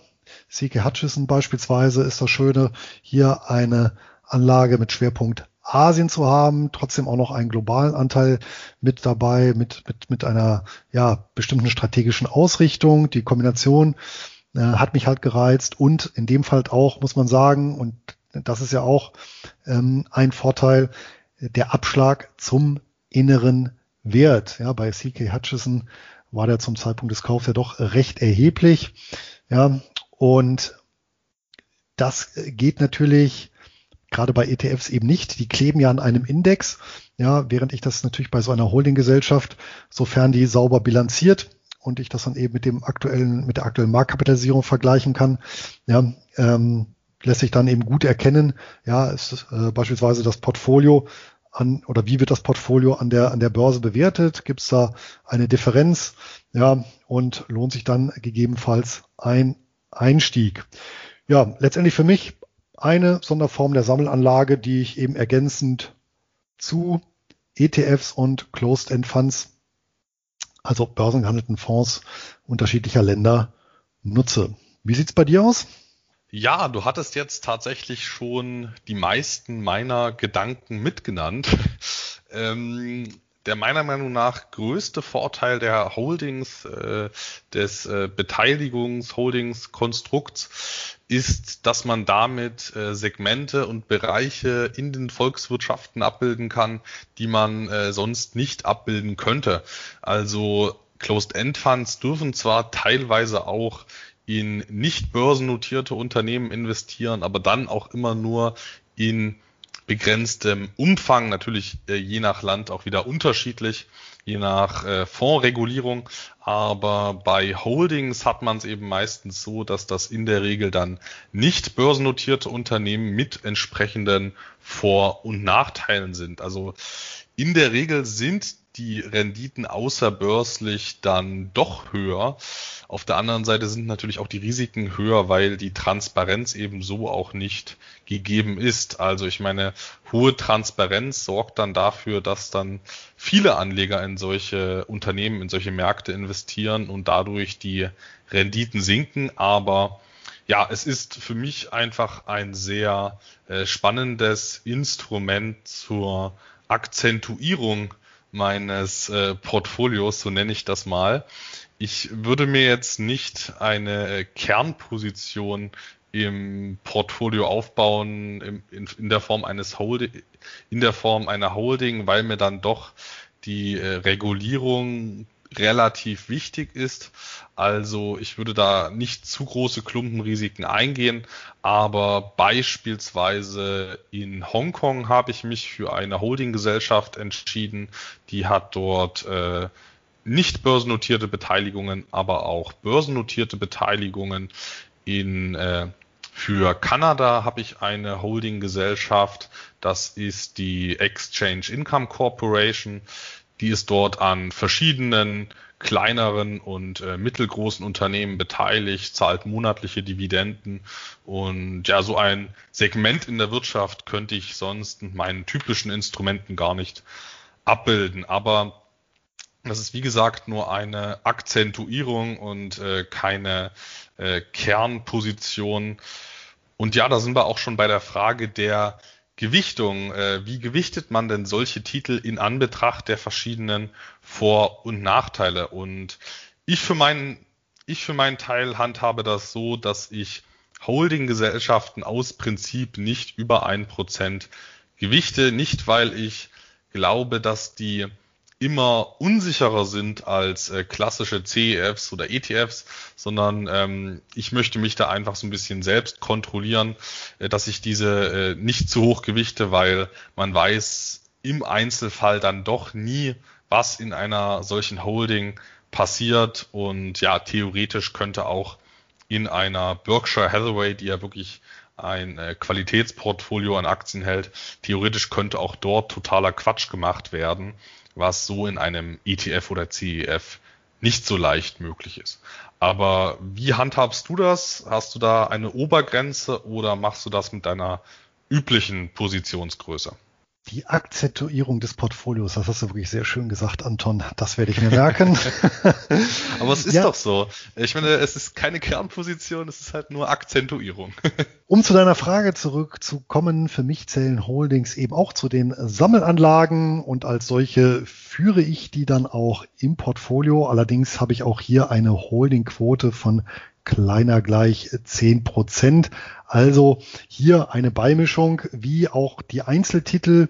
CK Hutchison beispielsweise ist das Schöne, hier eine Anlage mit Schwerpunkt Asien zu haben, trotzdem auch noch einen globalen Anteil mit dabei, mit, mit, mit einer ja, bestimmten strategischen Ausrichtung. Die Kombination äh, hat mich halt gereizt und in dem Fall auch, muss man sagen, und das ist ja auch ähm, ein Vorteil, der Abschlag zum inneren Wert. Ja, bei CK Hutchison war der zum Zeitpunkt des Kaufs ja doch recht erheblich. Ja, und das geht natürlich gerade bei ETFs eben nicht. Die kleben ja an einem Index. Ja, während ich das natürlich bei so einer Holdinggesellschaft, sofern die sauber bilanziert, und ich das dann eben mit dem aktuellen, mit der aktuellen Marktkapitalisierung vergleichen kann, ja, ähm, lässt sich dann eben gut erkennen, ja, ist äh, beispielsweise das Portfolio an oder wie wird das Portfolio an der an der Börse bewertet? Gibt es da eine Differenz? Ja, und lohnt sich dann gegebenenfalls ein Einstieg. Ja, letztendlich für mich eine Sonderform der Sammelanlage, die ich eben ergänzend zu ETFs und Closed-End Funds also börsengehandelten Fonds unterschiedlicher Länder nutze. Wie sieht's bei dir aus? Ja, du hattest jetzt tatsächlich schon die meisten meiner Gedanken mitgenannt. ähm, der meiner Meinung nach größte Vorteil der Holdings, äh, des äh, Beteiligungs-Holdings-Konstrukts ist, dass man damit äh, Segmente und Bereiche in den Volkswirtschaften abbilden kann, die man äh, sonst nicht abbilden könnte. Also Closed-End-Funds dürfen zwar teilweise auch in nicht börsennotierte Unternehmen investieren, aber dann auch immer nur in begrenztem Umfang, natürlich äh, je nach Land auch wieder unterschiedlich, je nach äh, Fondsregulierung. Aber bei Holdings hat man es eben meistens so, dass das in der Regel dann nicht börsennotierte Unternehmen mit entsprechenden Vor- und Nachteilen sind. Also in der Regel sind die Renditen außerbörslich dann doch höher. Auf der anderen Seite sind natürlich auch die Risiken höher, weil die Transparenz eben so auch nicht gegeben ist. Also ich meine, hohe Transparenz sorgt dann dafür, dass dann viele Anleger in solche Unternehmen, in solche Märkte investieren und dadurch die Renditen sinken. Aber ja, es ist für mich einfach ein sehr äh, spannendes Instrument zur Akzentuierung meines äh, Portfolios, so nenne ich das mal. Ich würde mir jetzt nicht eine äh, Kernposition im Portfolio aufbauen im, in, in, der Form eines Holding, in der Form einer Holding, weil mir dann doch die äh, Regulierung relativ wichtig ist. Also ich würde da nicht zu große Klumpenrisiken eingehen, aber beispielsweise in Hongkong habe ich mich für eine Holdinggesellschaft entschieden, die hat dort äh, nicht börsennotierte Beteiligungen, aber auch börsennotierte Beteiligungen in äh, für Kanada habe ich eine Holdinggesellschaft, das ist die Exchange Income Corporation. Die ist dort an verschiedenen kleineren und äh, mittelgroßen Unternehmen beteiligt, zahlt monatliche Dividenden und ja, so ein Segment in der Wirtschaft könnte ich sonst mit meinen typischen Instrumenten gar nicht abbilden. Aber das ist wie gesagt nur eine Akzentuierung und äh, keine äh, Kernposition. Und ja, da sind wir auch schon bei der Frage der Gewichtung. Äh, wie gewichtet man denn solche Titel in Anbetracht der verschiedenen Vor- und Nachteile? Und ich für meinen, ich für meinen Teil handhabe das so, dass ich Holdinggesellschaften aus Prinzip nicht über ein Prozent gewichte, nicht weil ich glaube, dass die immer unsicherer sind als äh, klassische CEFs oder ETFs, sondern ähm, ich möchte mich da einfach so ein bisschen selbst kontrollieren, äh, dass ich diese äh, nicht zu hoch gewichte, weil man weiß im Einzelfall dann doch nie, was in einer solchen Holding passiert. Und ja, theoretisch könnte auch in einer Berkshire Hathaway, die ja wirklich ein äh, Qualitätsportfolio an Aktien hält, theoretisch könnte auch dort totaler Quatsch gemacht werden was so in einem ETF oder CEF nicht so leicht möglich ist. Aber wie handhabst du das? Hast du da eine Obergrenze oder machst du das mit deiner üblichen Positionsgröße? Die Akzentuierung des Portfolios, das hast du wirklich sehr schön gesagt, Anton. Das werde ich mir merken. Aber es ist ja. doch so. Ich meine, es ist keine Kernposition, es ist halt nur Akzentuierung. um zu deiner Frage zurückzukommen, für mich zählen Holdings eben auch zu den Sammelanlagen und als solche führe ich die dann auch im Portfolio. Allerdings habe ich auch hier eine Holdingquote von kleiner gleich zehn Prozent. Also hier eine Beimischung, wie auch die Einzeltitel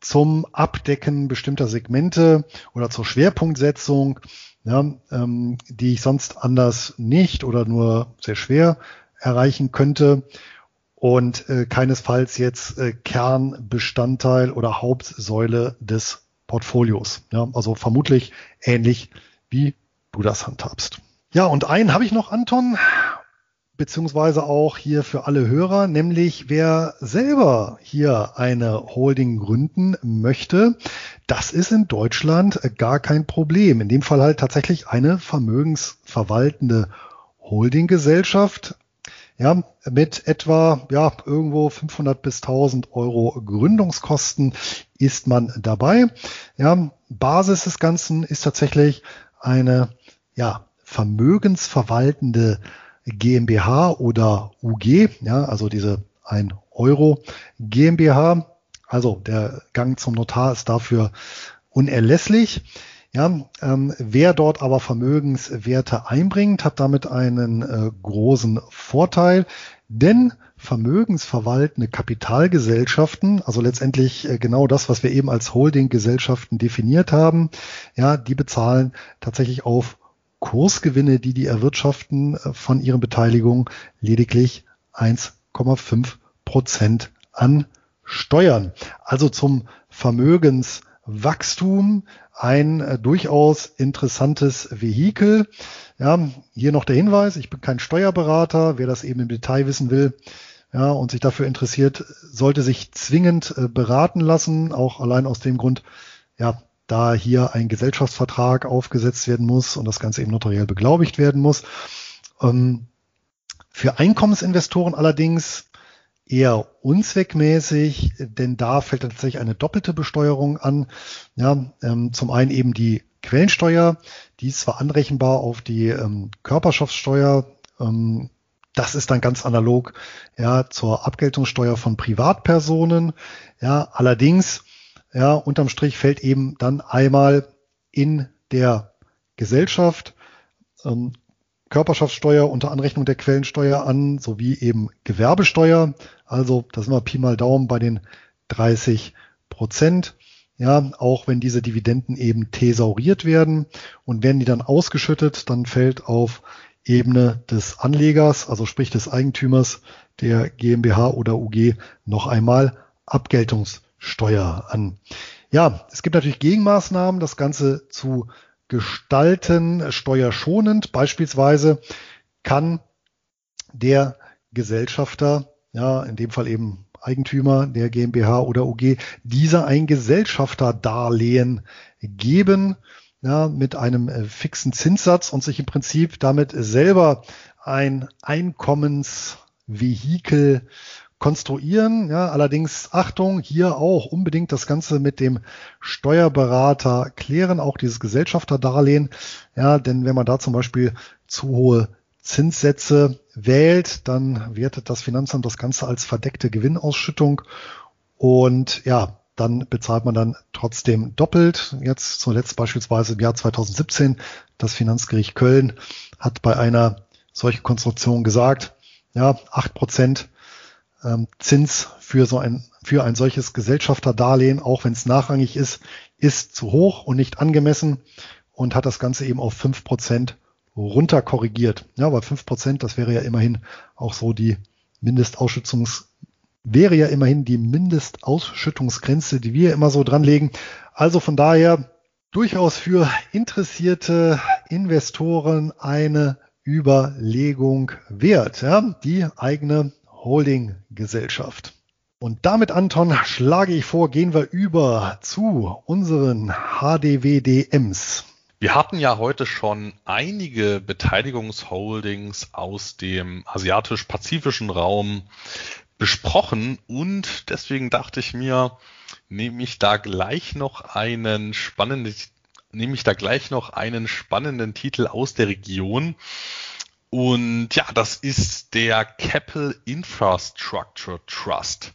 zum Abdecken bestimmter Segmente oder zur Schwerpunktsetzung, ja, ähm, die ich sonst anders nicht oder nur sehr schwer erreichen könnte und äh, keinesfalls jetzt äh, Kernbestandteil oder Hauptsäule des Portfolios. Ja, also vermutlich ähnlich wie du das handhabst. Ja, und einen habe ich noch, Anton, beziehungsweise auch hier für alle Hörer, nämlich wer selber hier eine Holding gründen möchte, das ist in Deutschland gar kein Problem. In dem Fall halt tatsächlich eine vermögensverwaltende Holdinggesellschaft, ja, mit etwa, ja, irgendwo 500 bis 1000 Euro Gründungskosten ist man dabei. Ja, Basis des Ganzen ist tatsächlich eine ja, vermögensverwaltende GmbH oder UG, ja, also diese 1 Euro GmbH. Also der Gang zum Notar ist dafür unerlässlich. Ja, ähm, wer dort aber Vermögenswerte einbringt, hat damit einen äh, großen Vorteil, denn vermögensverwaltende Kapitalgesellschaften, also letztendlich äh, genau das, was wir eben als Holdinggesellschaften definiert haben, ja, die bezahlen tatsächlich auf Kursgewinne, die die erwirtschaften äh, von ihren Beteiligungen lediglich 1,5 Prozent an Steuern. Also zum Vermögenswachstum ein äh, durchaus interessantes Vehikel. Ja, hier noch der Hinweis, ich bin kein Steuerberater, wer das eben im Detail wissen will, ja, und sich dafür interessiert, sollte sich zwingend äh, beraten lassen, auch allein aus dem Grund, ja, da hier ein Gesellschaftsvertrag aufgesetzt werden muss und das Ganze eben notariell beglaubigt werden muss. Ähm, für Einkommensinvestoren allerdings eher unzweckmäßig, denn da fällt tatsächlich eine doppelte Besteuerung an. Ja, ähm, zum einen eben die Quellensteuer, die ist zwar anrechenbar auf die ähm, Körperschaftssteuer, das ist dann ganz analog ja zur Abgeltungssteuer von Privatpersonen. Ja, allerdings ja unterm Strich fällt eben dann einmal in der Gesellschaft ähm, Körperschaftssteuer unter Anrechnung der Quellensteuer an, sowie eben Gewerbesteuer. Also da sind wir Pi mal Daumen bei den 30 Prozent. Ja, auch wenn diese Dividenden eben thesauriert werden und werden die dann ausgeschüttet, dann fällt auf Ebene des Anlegers, also sprich des Eigentümers der GmbH oder UG, noch einmal Abgeltungssteuer an. Ja, es gibt natürlich Gegenmaßnahmen, das Ganze zu gestalten, steuerschonend. Beispielsweise kann der Gesellschafter, ja, in dem Fall eben Eigentümer der GmbH oder UG, dieser ein Gesellschafterdarlehen geben, ja, mit einem äh, fixen Zinssatz und sich im Prinzip damit selber ein Einkommensvehikel konstruieren. Ja, allerdings Achtung, hier auch unbedingt das Ganze mit dem Steuerberater klären, auch dieses Gesellschafterdarlehen. Ja, denn wenn man da zum Beispiel zu hohe Zinssätze wählt, dann wertet das Finanzamt das Ganze als verdeckte Gewinnausschüttung. Und ja, dann bezahlt man dann trotzdem doppelt. Jetzt zuletzt beispielsweise im Jahr 2017, das Finanzgericht Köln hat bei einer solchen Konstruktion gesagt, ja, acht Prozent ähm, Zins für so ein, für ein solches Gesellschafterdarlehen, auch wenn es nachrangig ist, ist zu hoch und nicht angemessen und hat das Ganze eben auf fünf Prozent runter korrigiert. Ja, weil fünf Prozent, das wäre ja immerhin auch so die Mindestausschüttungs, wäre ja immerhin die Mindestausschüttungsgrenze, die wir immer so dranlegen. Also von daher durchaus für interessierte Investoren eine Überlegung wert, ja, die eigene Holding-Gesellschaft. Und damit, Anton, schlage ich vor, gehen wir über zu unseren HDWDMs. Wir hatten ja heute schon einige Beteiligungsholdings aus dem asiatisch-pazifischen Raum besprochen und deswegen dachte ich mir, nehme ich da gleich noch einen spannenden, nehme ich da gleich noch einen spannenden Titel aus der Region und ja, das ist der Keppel Infrastructure Trust.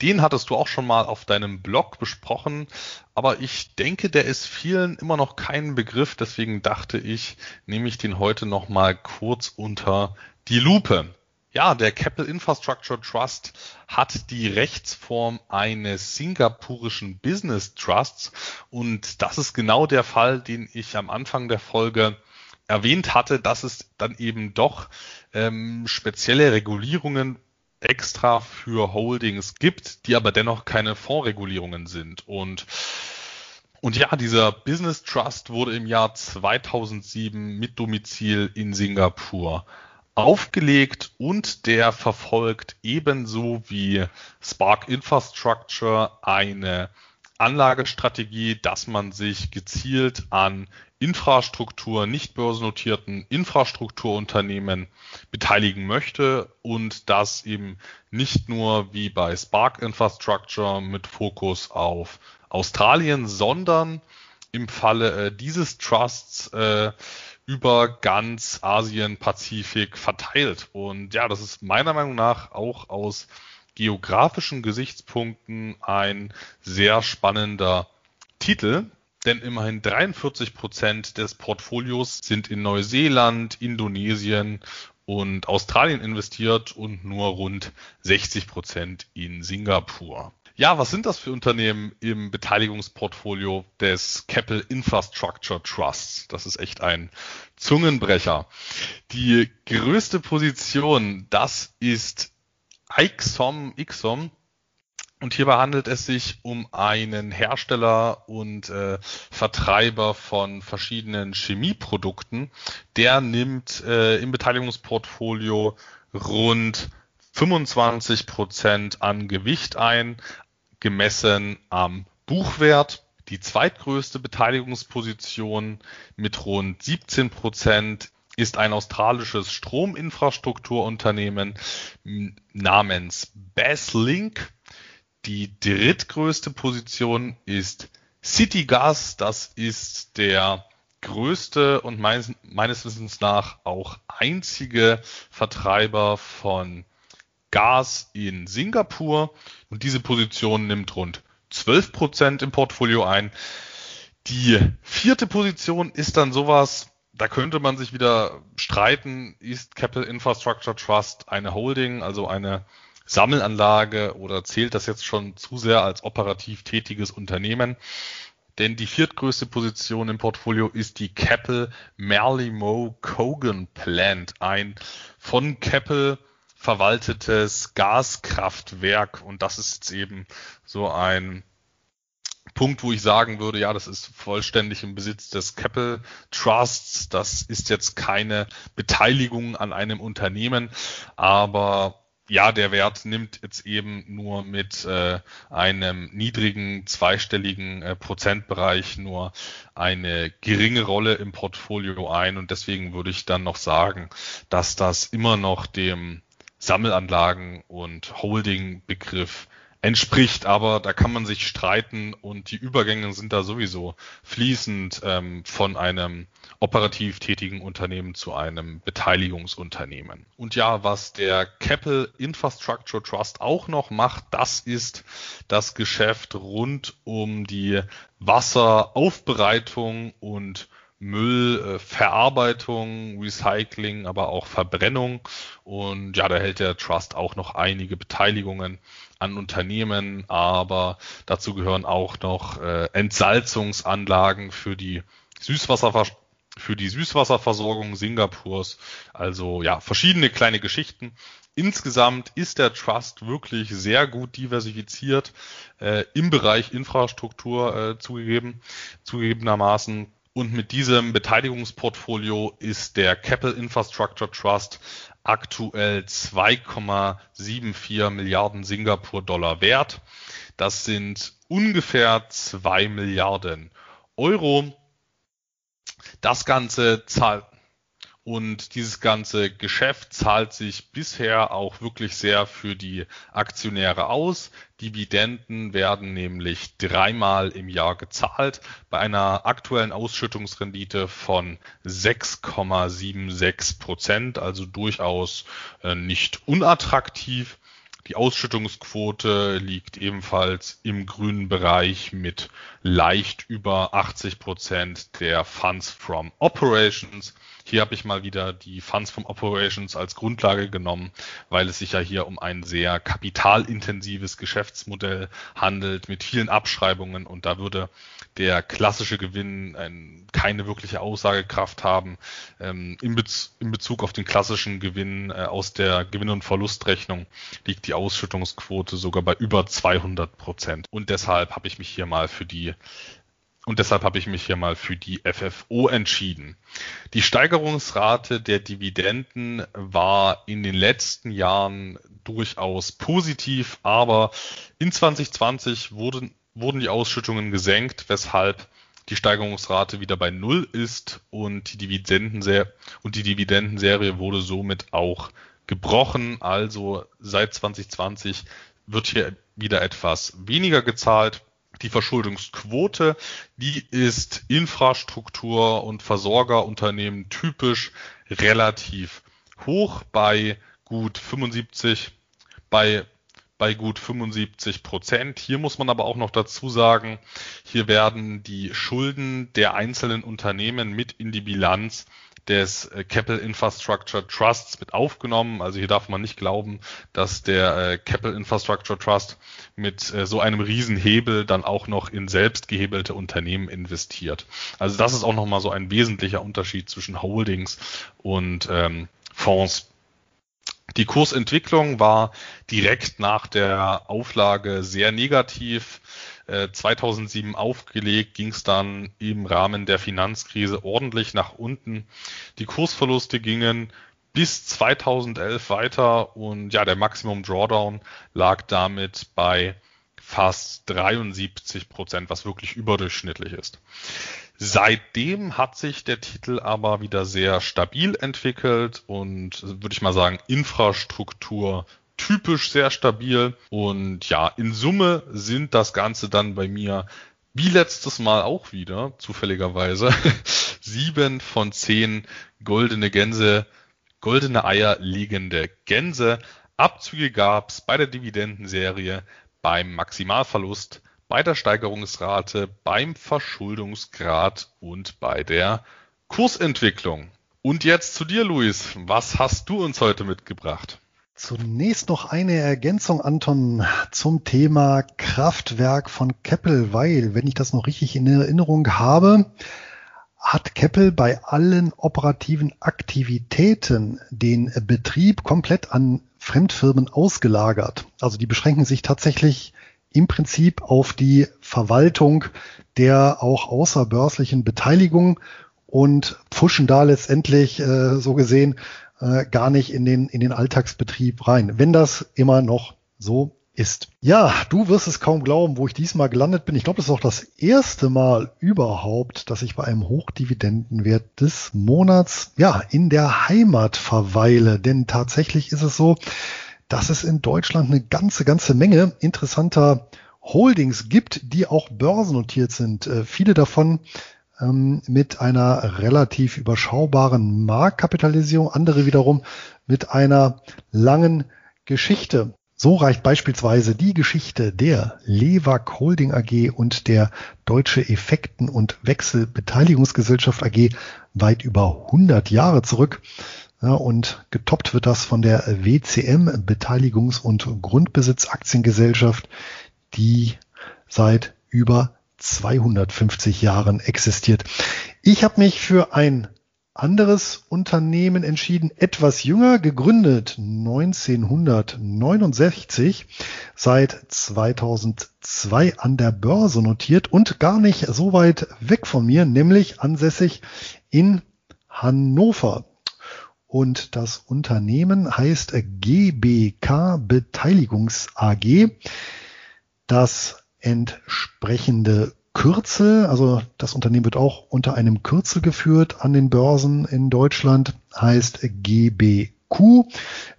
Den hattest du auch schon mal auf deinem Blog besprochen, aber ich denke, der ist vielen immer noch kein Begriff, deswegen dachte ich, nehme ich den heute noch mal kurz unter die Lupe. Ja, der Keppel Infrastructure Trust hat die Rechtsform eines singapurischen Business Trusts und das ist genau der Fall, den ich am Anfang der Folge erwähnt hatte, dass es dann eben doch ähm, spezielle Regulierungen extra für Holdings gibt, die aber dennoch keine Fondsregulierungen sind. Und und ja, dieser Business Trust wurde im Jahr 2007 mit Domizil in Singapur aufgelegt und der verfolgt ebenso wie Spark Infrastructure eine Anlagestrategie, dass man sich gezielt an Infrastruktur, nicht börsennotierten Infrastrukturunternehmen beteiligen möchte und das eben nicht nur wie bei Spark Infrastructure mit Fokus auf Australien, sondern im Falle äh, dieses Trusts äh, über ganz Asien, Pazifik verteilt. Und ja, das ist meiner Meinung nach auch aus geografischen Gesichtspunkten ein sehr spannender Titel, denn immerhin 43 Prozent des Portfolios sind in Neuseeland, Indonesien und Australien investiert und nur rund 60 Prozent in Singapur. Ja, was sind das für Unternehmen im Beteiligungsportfolio des Keppel Infrastructure Trusts? Das ist echt ein Zungenbrecher. Die größte Position, das ist Ixom, Ixom. Und hierbei handelt es sich um einen Hersteller und äh, Vertreiber von verschiedenen Chemieprodukten. Der nimmt äh, im Beteiligungsportfolio rund 25 Prozent an Gewicht ein, gemessen am Buchwert. Die zweitgrößte Beteiligungsposition mit rund 17 Prozent ist ein australisches Strominfrastrukturunternehmen namens Basslink. Die drittgrößte Position ist Citygas. Das ist der größte und meines, meines Wissens nach auch einzige Vertreiber von Gas in Singapur. Und diese Position nimmt rund 12 Prozent im Portfolio ein. Die vierte Position ist dann sowas, da könnte man sich wieder streiten, ist Capital Infrastructure Trust eine Holding, also eine Sammelanlage oder zählt das jetzt schon zu sehr als operativ tätiges Unternehmen? Denn die viertgrößte Position im Portfolio ist die Keppel Merlimo Cogan Plant, ein von Keppel verwaltetes Gaskraftwerk. Und das ist eben so ein Punkt, wo ich sagen würde, ja, das ist vollständig im Besitz des Keppel Trusts. Das ist jetzt keine Beteiligung an einem Unternehmen, aber ja, der Wert nimmt jetzt eben nur mit äh, einem niedrigen zweistelligen äh, Prozentbereich nur eine geringe Rolle im Portfolio ein und deswegen würde ich dann noch sagen, dass das immer noch dem Sammelanlagen und Holding-Begriff entspricht, aber da kann man sich streiten und die Übergänge sind da sowieso fließend ähm, von einem operativ tätigen Unternehmen zu einem Beteiligungsunternehmen. Und ja, was der Keppel Infrastructure Trust auch noch macht, das ist das Geschäft rund um die Wasseraufbereitung und Müllverarbeitung, Recycling, aber auch Verbrennung. Und ja, da hält der Trust auch noch einige Beteiligungen an Unternehmen, aber dazu gehören auch noch äh, Entsalzungsanlagen für die Süßwasser für die Süßwasserversorgung Singapurs. Also ja, verschiedene kleine Geschichten. Insgesamt ist der Trust wirklich sehr gut diversifiziert äh, im Bereich Infrastruktur äh, zugegeben, zugegebenermaßen. Und mit diesem Beteiligungsportfolio ist der Capital Infrastructure Trust aktuell 2,74 Milliarden Singapur-Dollar wert. Das sind ungefähr 2 Milliarden Euro. Das Ganze zahlt und dieses ganze Geschäft zahlt sich bisher auch wirklich sehr für die Aktionäre aus. Dividenden werden nämlich dreimal im Jahr gezahlt bei einer aktuellen Ausschüttungsrendite von 6,76 Prozent, also durchaus äh, nicht unattraktiv. Die Ausschüttungsquote liegt ebenfalls im grünen Bereich mit leicht über 80 Prozent der Funds from Operations. Hier habe ich mal wieder die Funds from Operations als Grundlage genommen, weil es sich ja hier um ein sehr kapitalintensives Geschäftsmodell handelt mit vielen Abschreibungen und da würde der klassische Gewinn ein, keine wirkliche Aussagekraft haben. Ähm, in, Bez in, Bezug auf den klassischen Gewinn äh, aus der Gewinn- und Verlustrechnung liegt die Ausschüttungsquote sogar bei über 200 Prozent. Und deshalb habe ich mich hier mal für die und deshalb habe ich mich hier mal für die FFO entschieden. Die Steigerungsrate der Dividenden war in den letzten Jahren durchaus positiv, aber in 2020 wurden, wurden die Ausschüttungen gesenkt, weshalb die Steigerungsrate wieder bei Null ist und die, Dividendenserie, und die Dividendenserie wurde somit auch gebrochen. Also seit 2020 wird hier wieder etwas weniger gezahlt Die Verschuldungsquote, die ist Infrastruktur- und Versorgerunternehmen typisch relativ hoch bei gut 75, bei bei gut 75 Prozent. Hier muss man aber auch noch dazu sagen, hier werden die Schulden der einzelnen Unternehmen mit in die Bilanz des äh, Capital Infrastructure Trusts mit aufgenommen. Also hier darf man nicht glauben, dass der äh, Capital Infrastructure Trust mit äh, so einem Riesenhebel dann auch noch in selbst gehebelte Unternehmen investiert. Also das ist auch nochmal so ein wesentlicher Unterschied zwischen Holdings und ähm, Fonds. Die Kursentwicklung war direkt nach der Auflage sehr negativ. 2007 äh, aufgelegt, ging es dann im Rahmen der Finanzkrise ordentlich nach unten. Die Kursverluste gingen bis 2011 weiter und ja, der Maximum Drawdown lag damit bei fast 73 Prozent, was wirklich überdurchschnittlich ist. Seitdem hat sich der Titel aber wieder sehr stabil entwickelt und würde ich mal sagen, Infrastruktur typisch sehr stabil. Und ja, in Summe sind das Ganze dann bei mir wie letztes Mal auch wieder, zufälligerweise, sieben von zehn goldene Gänse, goldene Eier liegende Gänse. Abzüge gab's bei der Dividendenserie, beim Maximalverlust bei der Steigerungsrate, beim Verschuldungsgrad und bei der Kursentwicklung. Und jetzt zu dir, Luis. Was hast du uns heute mitgebracht? Zunächst noch eine Ergänzung, Anton, zum Thema Kraftwerk von Keppel, weil, wenn ich das noch richtig in Erinnerung habe, hat Keppel bei allen operativen Aktivitäten den Betrieb komplett an Fremdfirmen ausgelagert. Also die beschränken sich tatsächlich im Prinzip auf die Verwaltung der auch außerbörslichen Beteiligung und pfuschen da letztendlich äh, so gesehen äh, gar nicht in den, in den Alltagsbetrieb rein, wenn das immer noch so ist. Ja, du wirst es kaum glauben, wo ich diesmal gelandet bin. Ich glaube, das ist auch das erste Mal überhaupt, dass ich bei einem Hochdividendenwert des Monats ja in der Heimat verweile. Denn tatsächlich ist es so, dass es in Deutschland eine ganze, ganze Menge interessanter Holdings gibt, die auch börsennotiert sind. Äh, viele davon ähm, mit einer relativ überschaubaren Marktkapitalisierung, andere wiederum mit einer langen Geschichte. So reicht beispielsweise die Geschichte der Lewag Holding AG und der Deutsche Effekten- und Wechselbeteiligungsgesellschaft AG weit über 100 Jahre zurück. Ja, und getoppt wird das von der WCM Beteiligungs- und Grundbesitzaktiengesellschaft, die seit über 250 Jahren existiert. Ich habe mich für ein anderes Unternehmen entschieden, etwas jünger, gegründet 1969, seit 2002 an der Börse notiert und gar nicht so weit weg von mir, nämlich ansässig in Hannover. Und das Unternehmen heißt GBK Beteiligungs AG. Das entsprechende Kürzel, also das Unternehmen wird auch unter einem Kürzel geführt an den Börsen in Deutschland, heißt GBQ.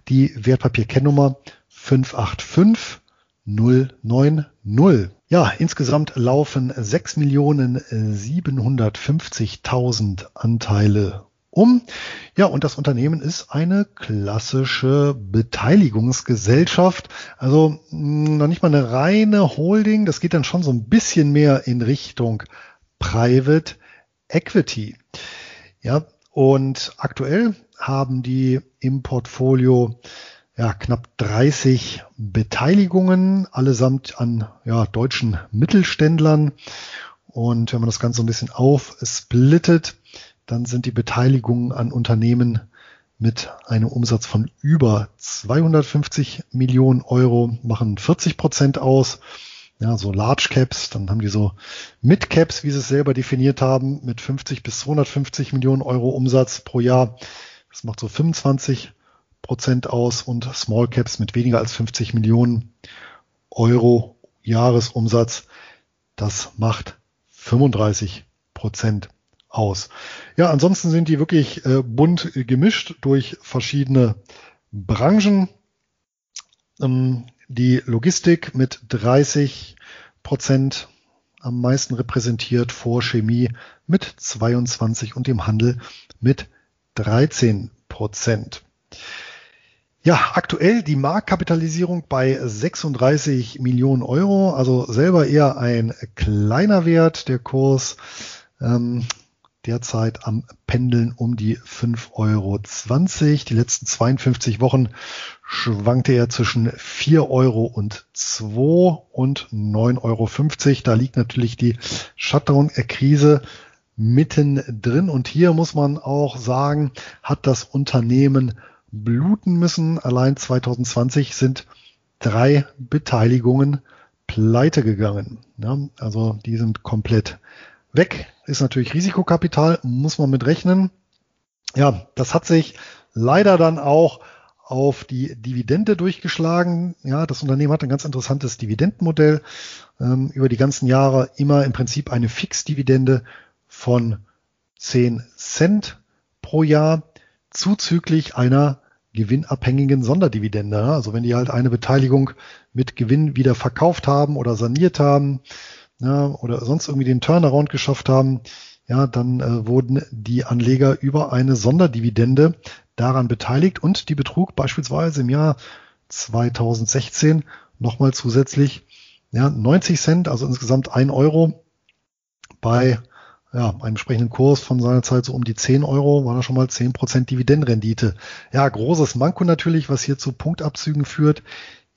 Die Wertpapierkennnummer 585090. Ja, insgesamt laufen 6.750.000 Anteile um. Ja, und das Unternehmen ist eine klassische Beteiligungsgesellschaft. Also hm, noch nicht mal eine reine Holding. Das geht dann schon so ein bisschen mehr in Richtung Private Equity. Ja, und aktuell haben die im Portfolio ja, knapp 30 Beteiligungen, allesamt an ja, deutschen Mittelständlern. Und wenn man das Ganze so ein bisschen aufsplittet, dann sind die Beteiligungen an Unternehmen mit einem Umsatz von über 250 Millionen Euro machen 40 Prozent aus. Ja, so Large Caps, dann haben die so Mid Caps, wie sie es selber definiert haben, mit 50 bis 250 Millionen Euro Umsatz pro Jahr. Das macht so 25 Prozent aus und Small Caps mit weniger als 50 Millionen Euro Jahresumsatz. Das macht 35 Prozent aus. Ja, ansonsten sind die wirklich äh, bunt gemischt durch verschiedene Branchen. Ähm, die Logistik mit 30 Prozent am meisten repräsentiert vor Chemie mit 22 und dem Handel mit 13 Prozent. Ja, aktuell die Marktkapitalisierung bei 36 Millionen Euro, also selber eher ein kleiner Wert. Der Kurs ähm, derzeit am Pendeln um die 5,20 Euro. Die letzten 52 Wochen schwankte er zwischen 4 Euro und 2 und 9,50 Euro. Da liegt natürlich die Shutdown-Krise mitten drin. Und hier muss man auch sagen, hat das Unternehmen bluten müssen. Allein 2020 sind drei Beteiligungen pleite gegangen. Ja, also die sind komplett weg. Ist natürlich Risikokapital, muss man mit rechnen. Ja, das hat sich leider dann auch auf die Dividende durchgeschlagen. Ja, das Unternehmen hat ein ganz interessantes Dividendenmodell. Ähm, über die ganzen Jahre immer im Prinzip eine Fixdividende von 10 Cent pro Jahr zuzüglich einer gewinnabhängigen Sonderdividende. Also wenn die halt eine Beteiligung mit Gewinn wieder verkauft haben oder saniert haben ja, oder sonst irgendwie den Turnaround geschafft haben, ja, dann äh, wurden die Anleger über eine Sonderdividende daran beteiligt und die betrug beispielsweise im Jahr 2016 nochmal zusätzlich ja, 90 Cent, also insgesamt ein Euro bei ja, einem entsprechenden Kurs von seiner Zeit so um die 10 Euro, war da schon mal 10% Dividendenrendite. Ja, großes Manko natürlich, was hier zu Punktabzügen führt,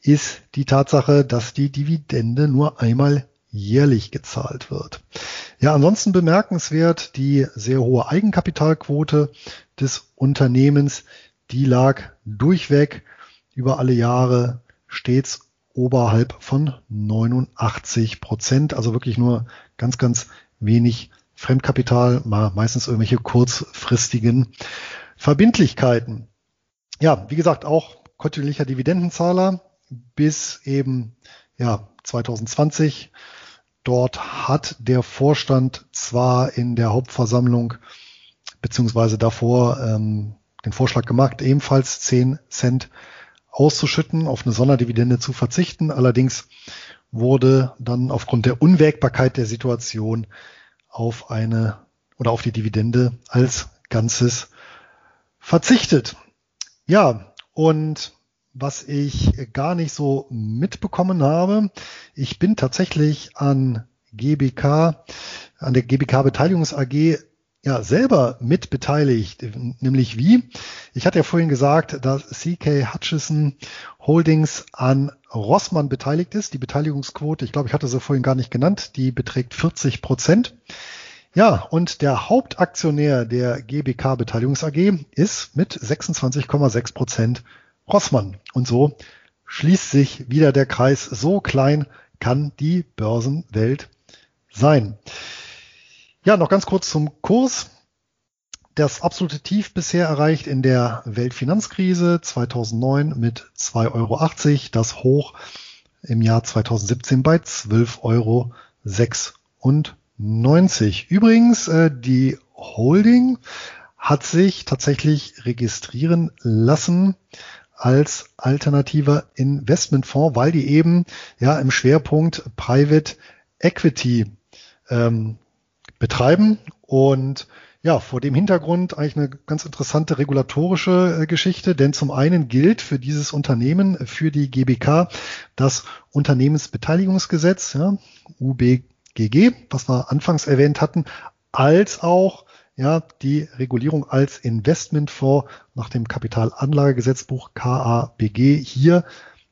ist die Tatsache, dass die Dividende nur einmal jährlich gezahlt wird. Ja, ansonsten bemerkenswert die sehr hohe Eigenkapitalquote des Unternehmens. Die lag durchweg über alle Jahre stets oberhalb von 89 Prozent. Also wirklich nur ganz, ganz wenig Fremdkapital, meistens irgendwelche kurzfristigen Verbindlichkeiten. Ja, wie gesagt, auch kontinuierlicher Dividendenzahler bis eben ja 2020. Dort hat der Vorstand zwar in der Hauptversammlung beziehungsweise davor ähm, den Vorschlag gemacht, ebenfalls 10 Cent auszuschütten, auf eine Sonderdividende zu verzichten. Allerdings wurde dann aufgrund der Unwägbarkeit der Situation auf eine oder auf die Dividende als Ganzes verzichtet. Ja, und was ich gar nicht so mitbekommen habe, ich bin tatsächlich an GBK, an der GBK Beteiligungs AG ja selber mitbeteiligt, nämlich wie? Ich hatte ja vorhin gesagt, dass CK Hutchison Holdings an Rossmann beteiligt ist. Die Beteiligungsquote, ich glaube, ich hatte sie vorhin gar nicht genannt, die beträgt 40 Prozent. Ja, und der Hauptaktionär der GBK Beteiligungs AG ist mit 26,6 Prozent Rossmann. Und so schließt sich wieder der Kreis. So klein kann die Börsenwelt sein. Ja, noch ganz kurz zum Kurs. Das absolute Tief bisher erreicht in der Weltfinanzkrise 2009 mit 2,80 Euro. Das Hoch im Jahr 2017 bei 12,96 Euro. Übrigens, äh, die Holding hat sich tatsächlich registrieren lassen als alternativer Investmentfonds, weil die eben ja im Schwerpunkt Private Equity ähm, betreiben und ja, vor dem Hintergrund eigentlich eine ganz interessante regulatorische äh, Geschichte, denn zum einen gilt für dieses Unternehmen, für die GBK, das Unternehmensbeteiligungsgesetz, ja, UBGG, was wir anfangs erwähnt hatten, als auch ja, die Regulierung als Investmentfonds nach dem Kapitalanlagegesetzbuch KABG hier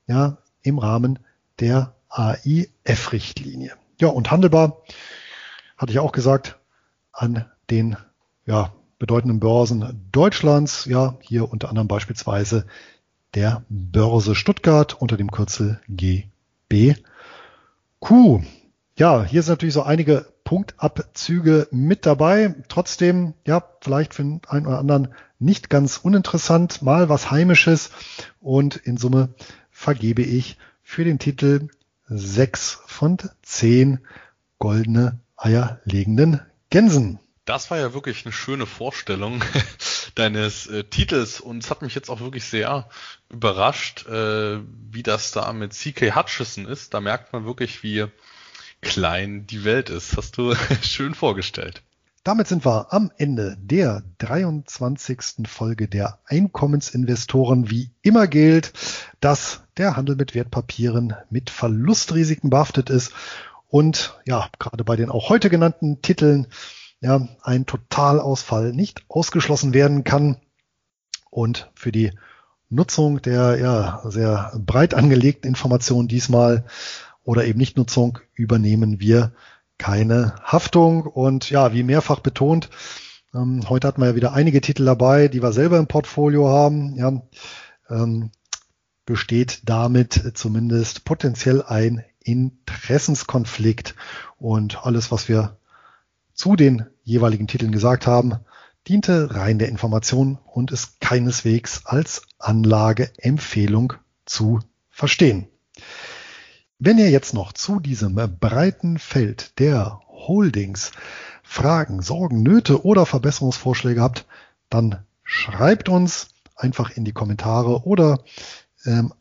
ja im Rahmen der AIF-Richtlinie. Ja, und handelbar, hatte ich auch gesagt, an den ja, bedeutenden Börsen Deutschlands, ja, hier unter anderem beispielsweise der Börse Stuttgart unter dem Kürzel GBQ. Ja, hier sind natürlich so einige Punktabzüge mit dabei. Trotzdem, ja, vielleicht für den einen oder anderen nicht ganz uninteressant, mal was Heimisches und in Summe vergebe ich für den Titel sechs von zehn goldene Eier legenden Gänsen. Das war ja wirklich eine schöne Vorstellung deines äh, Titels und es hat mich jetzt auch wirklich sehr überrascht, äh, wie das da mit CK Hutchison ist. Da merkt man wirklich, wie klein die Welt ist. Hast du schön vorgestellt. Damit sind wir am Ende der 23. Folge der Einkommensinvestoren. Wie immer gilt, dass der Handel mit Wertpapieren mit Verlustrisiken behaftet ist und ja, gerade bei den auch heute genannten Titeln ja, ein Totalausfall nicht ausgeschlossen werden kann. Und für die Nutzung der ja sehr breit angelegten Informationen diesmal oder eben Nichtnutzung übernehmen wir keine Haftung. Und ja, wie mehrfach betont, ähm, heute hatten wir ja wieder einige Titel dabei, die wir selber im Portfolio haben. Ja, ähm, besteht damit zumindest potenziell ein Interessenskonflikt. Und alles, was wir zu den jeweiligen Titeln gesagt haben, diente rein der Information und ist keineswegs als Anlageempfehlung zu verstehen. Wenn ihr jetzt noch zu diesem breiten Feld der Holdings Fragen, Sorgen, Nöte oder Verbesserungsvorschläge habt, dann schreibt uns einfach in die Kommentare oder, ähm,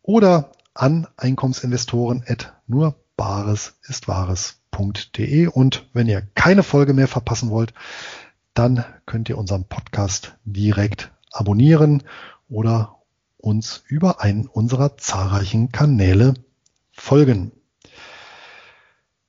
oder an Einkommensinvestoren at nur bares ist wahres.de und wenn ihr keine Folge mehr verpassen wollt, dann könnt ihr unseren Podcast direkt abonnieren oder uns über einen unserer zahlreichen Kanäle folgen.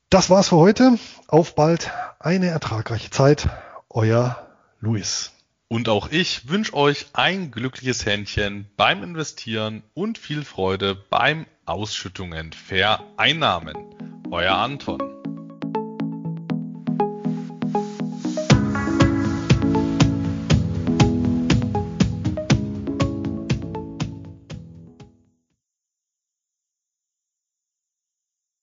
Das war's für heute. Auf bald eine ertragreiche Zeit. Euer Luis. Und auch ich wünsche euch ein glückliches Händchen beim Investieren und viel Freude beim Ausschüttungen vereinnahmen. Euer Anton.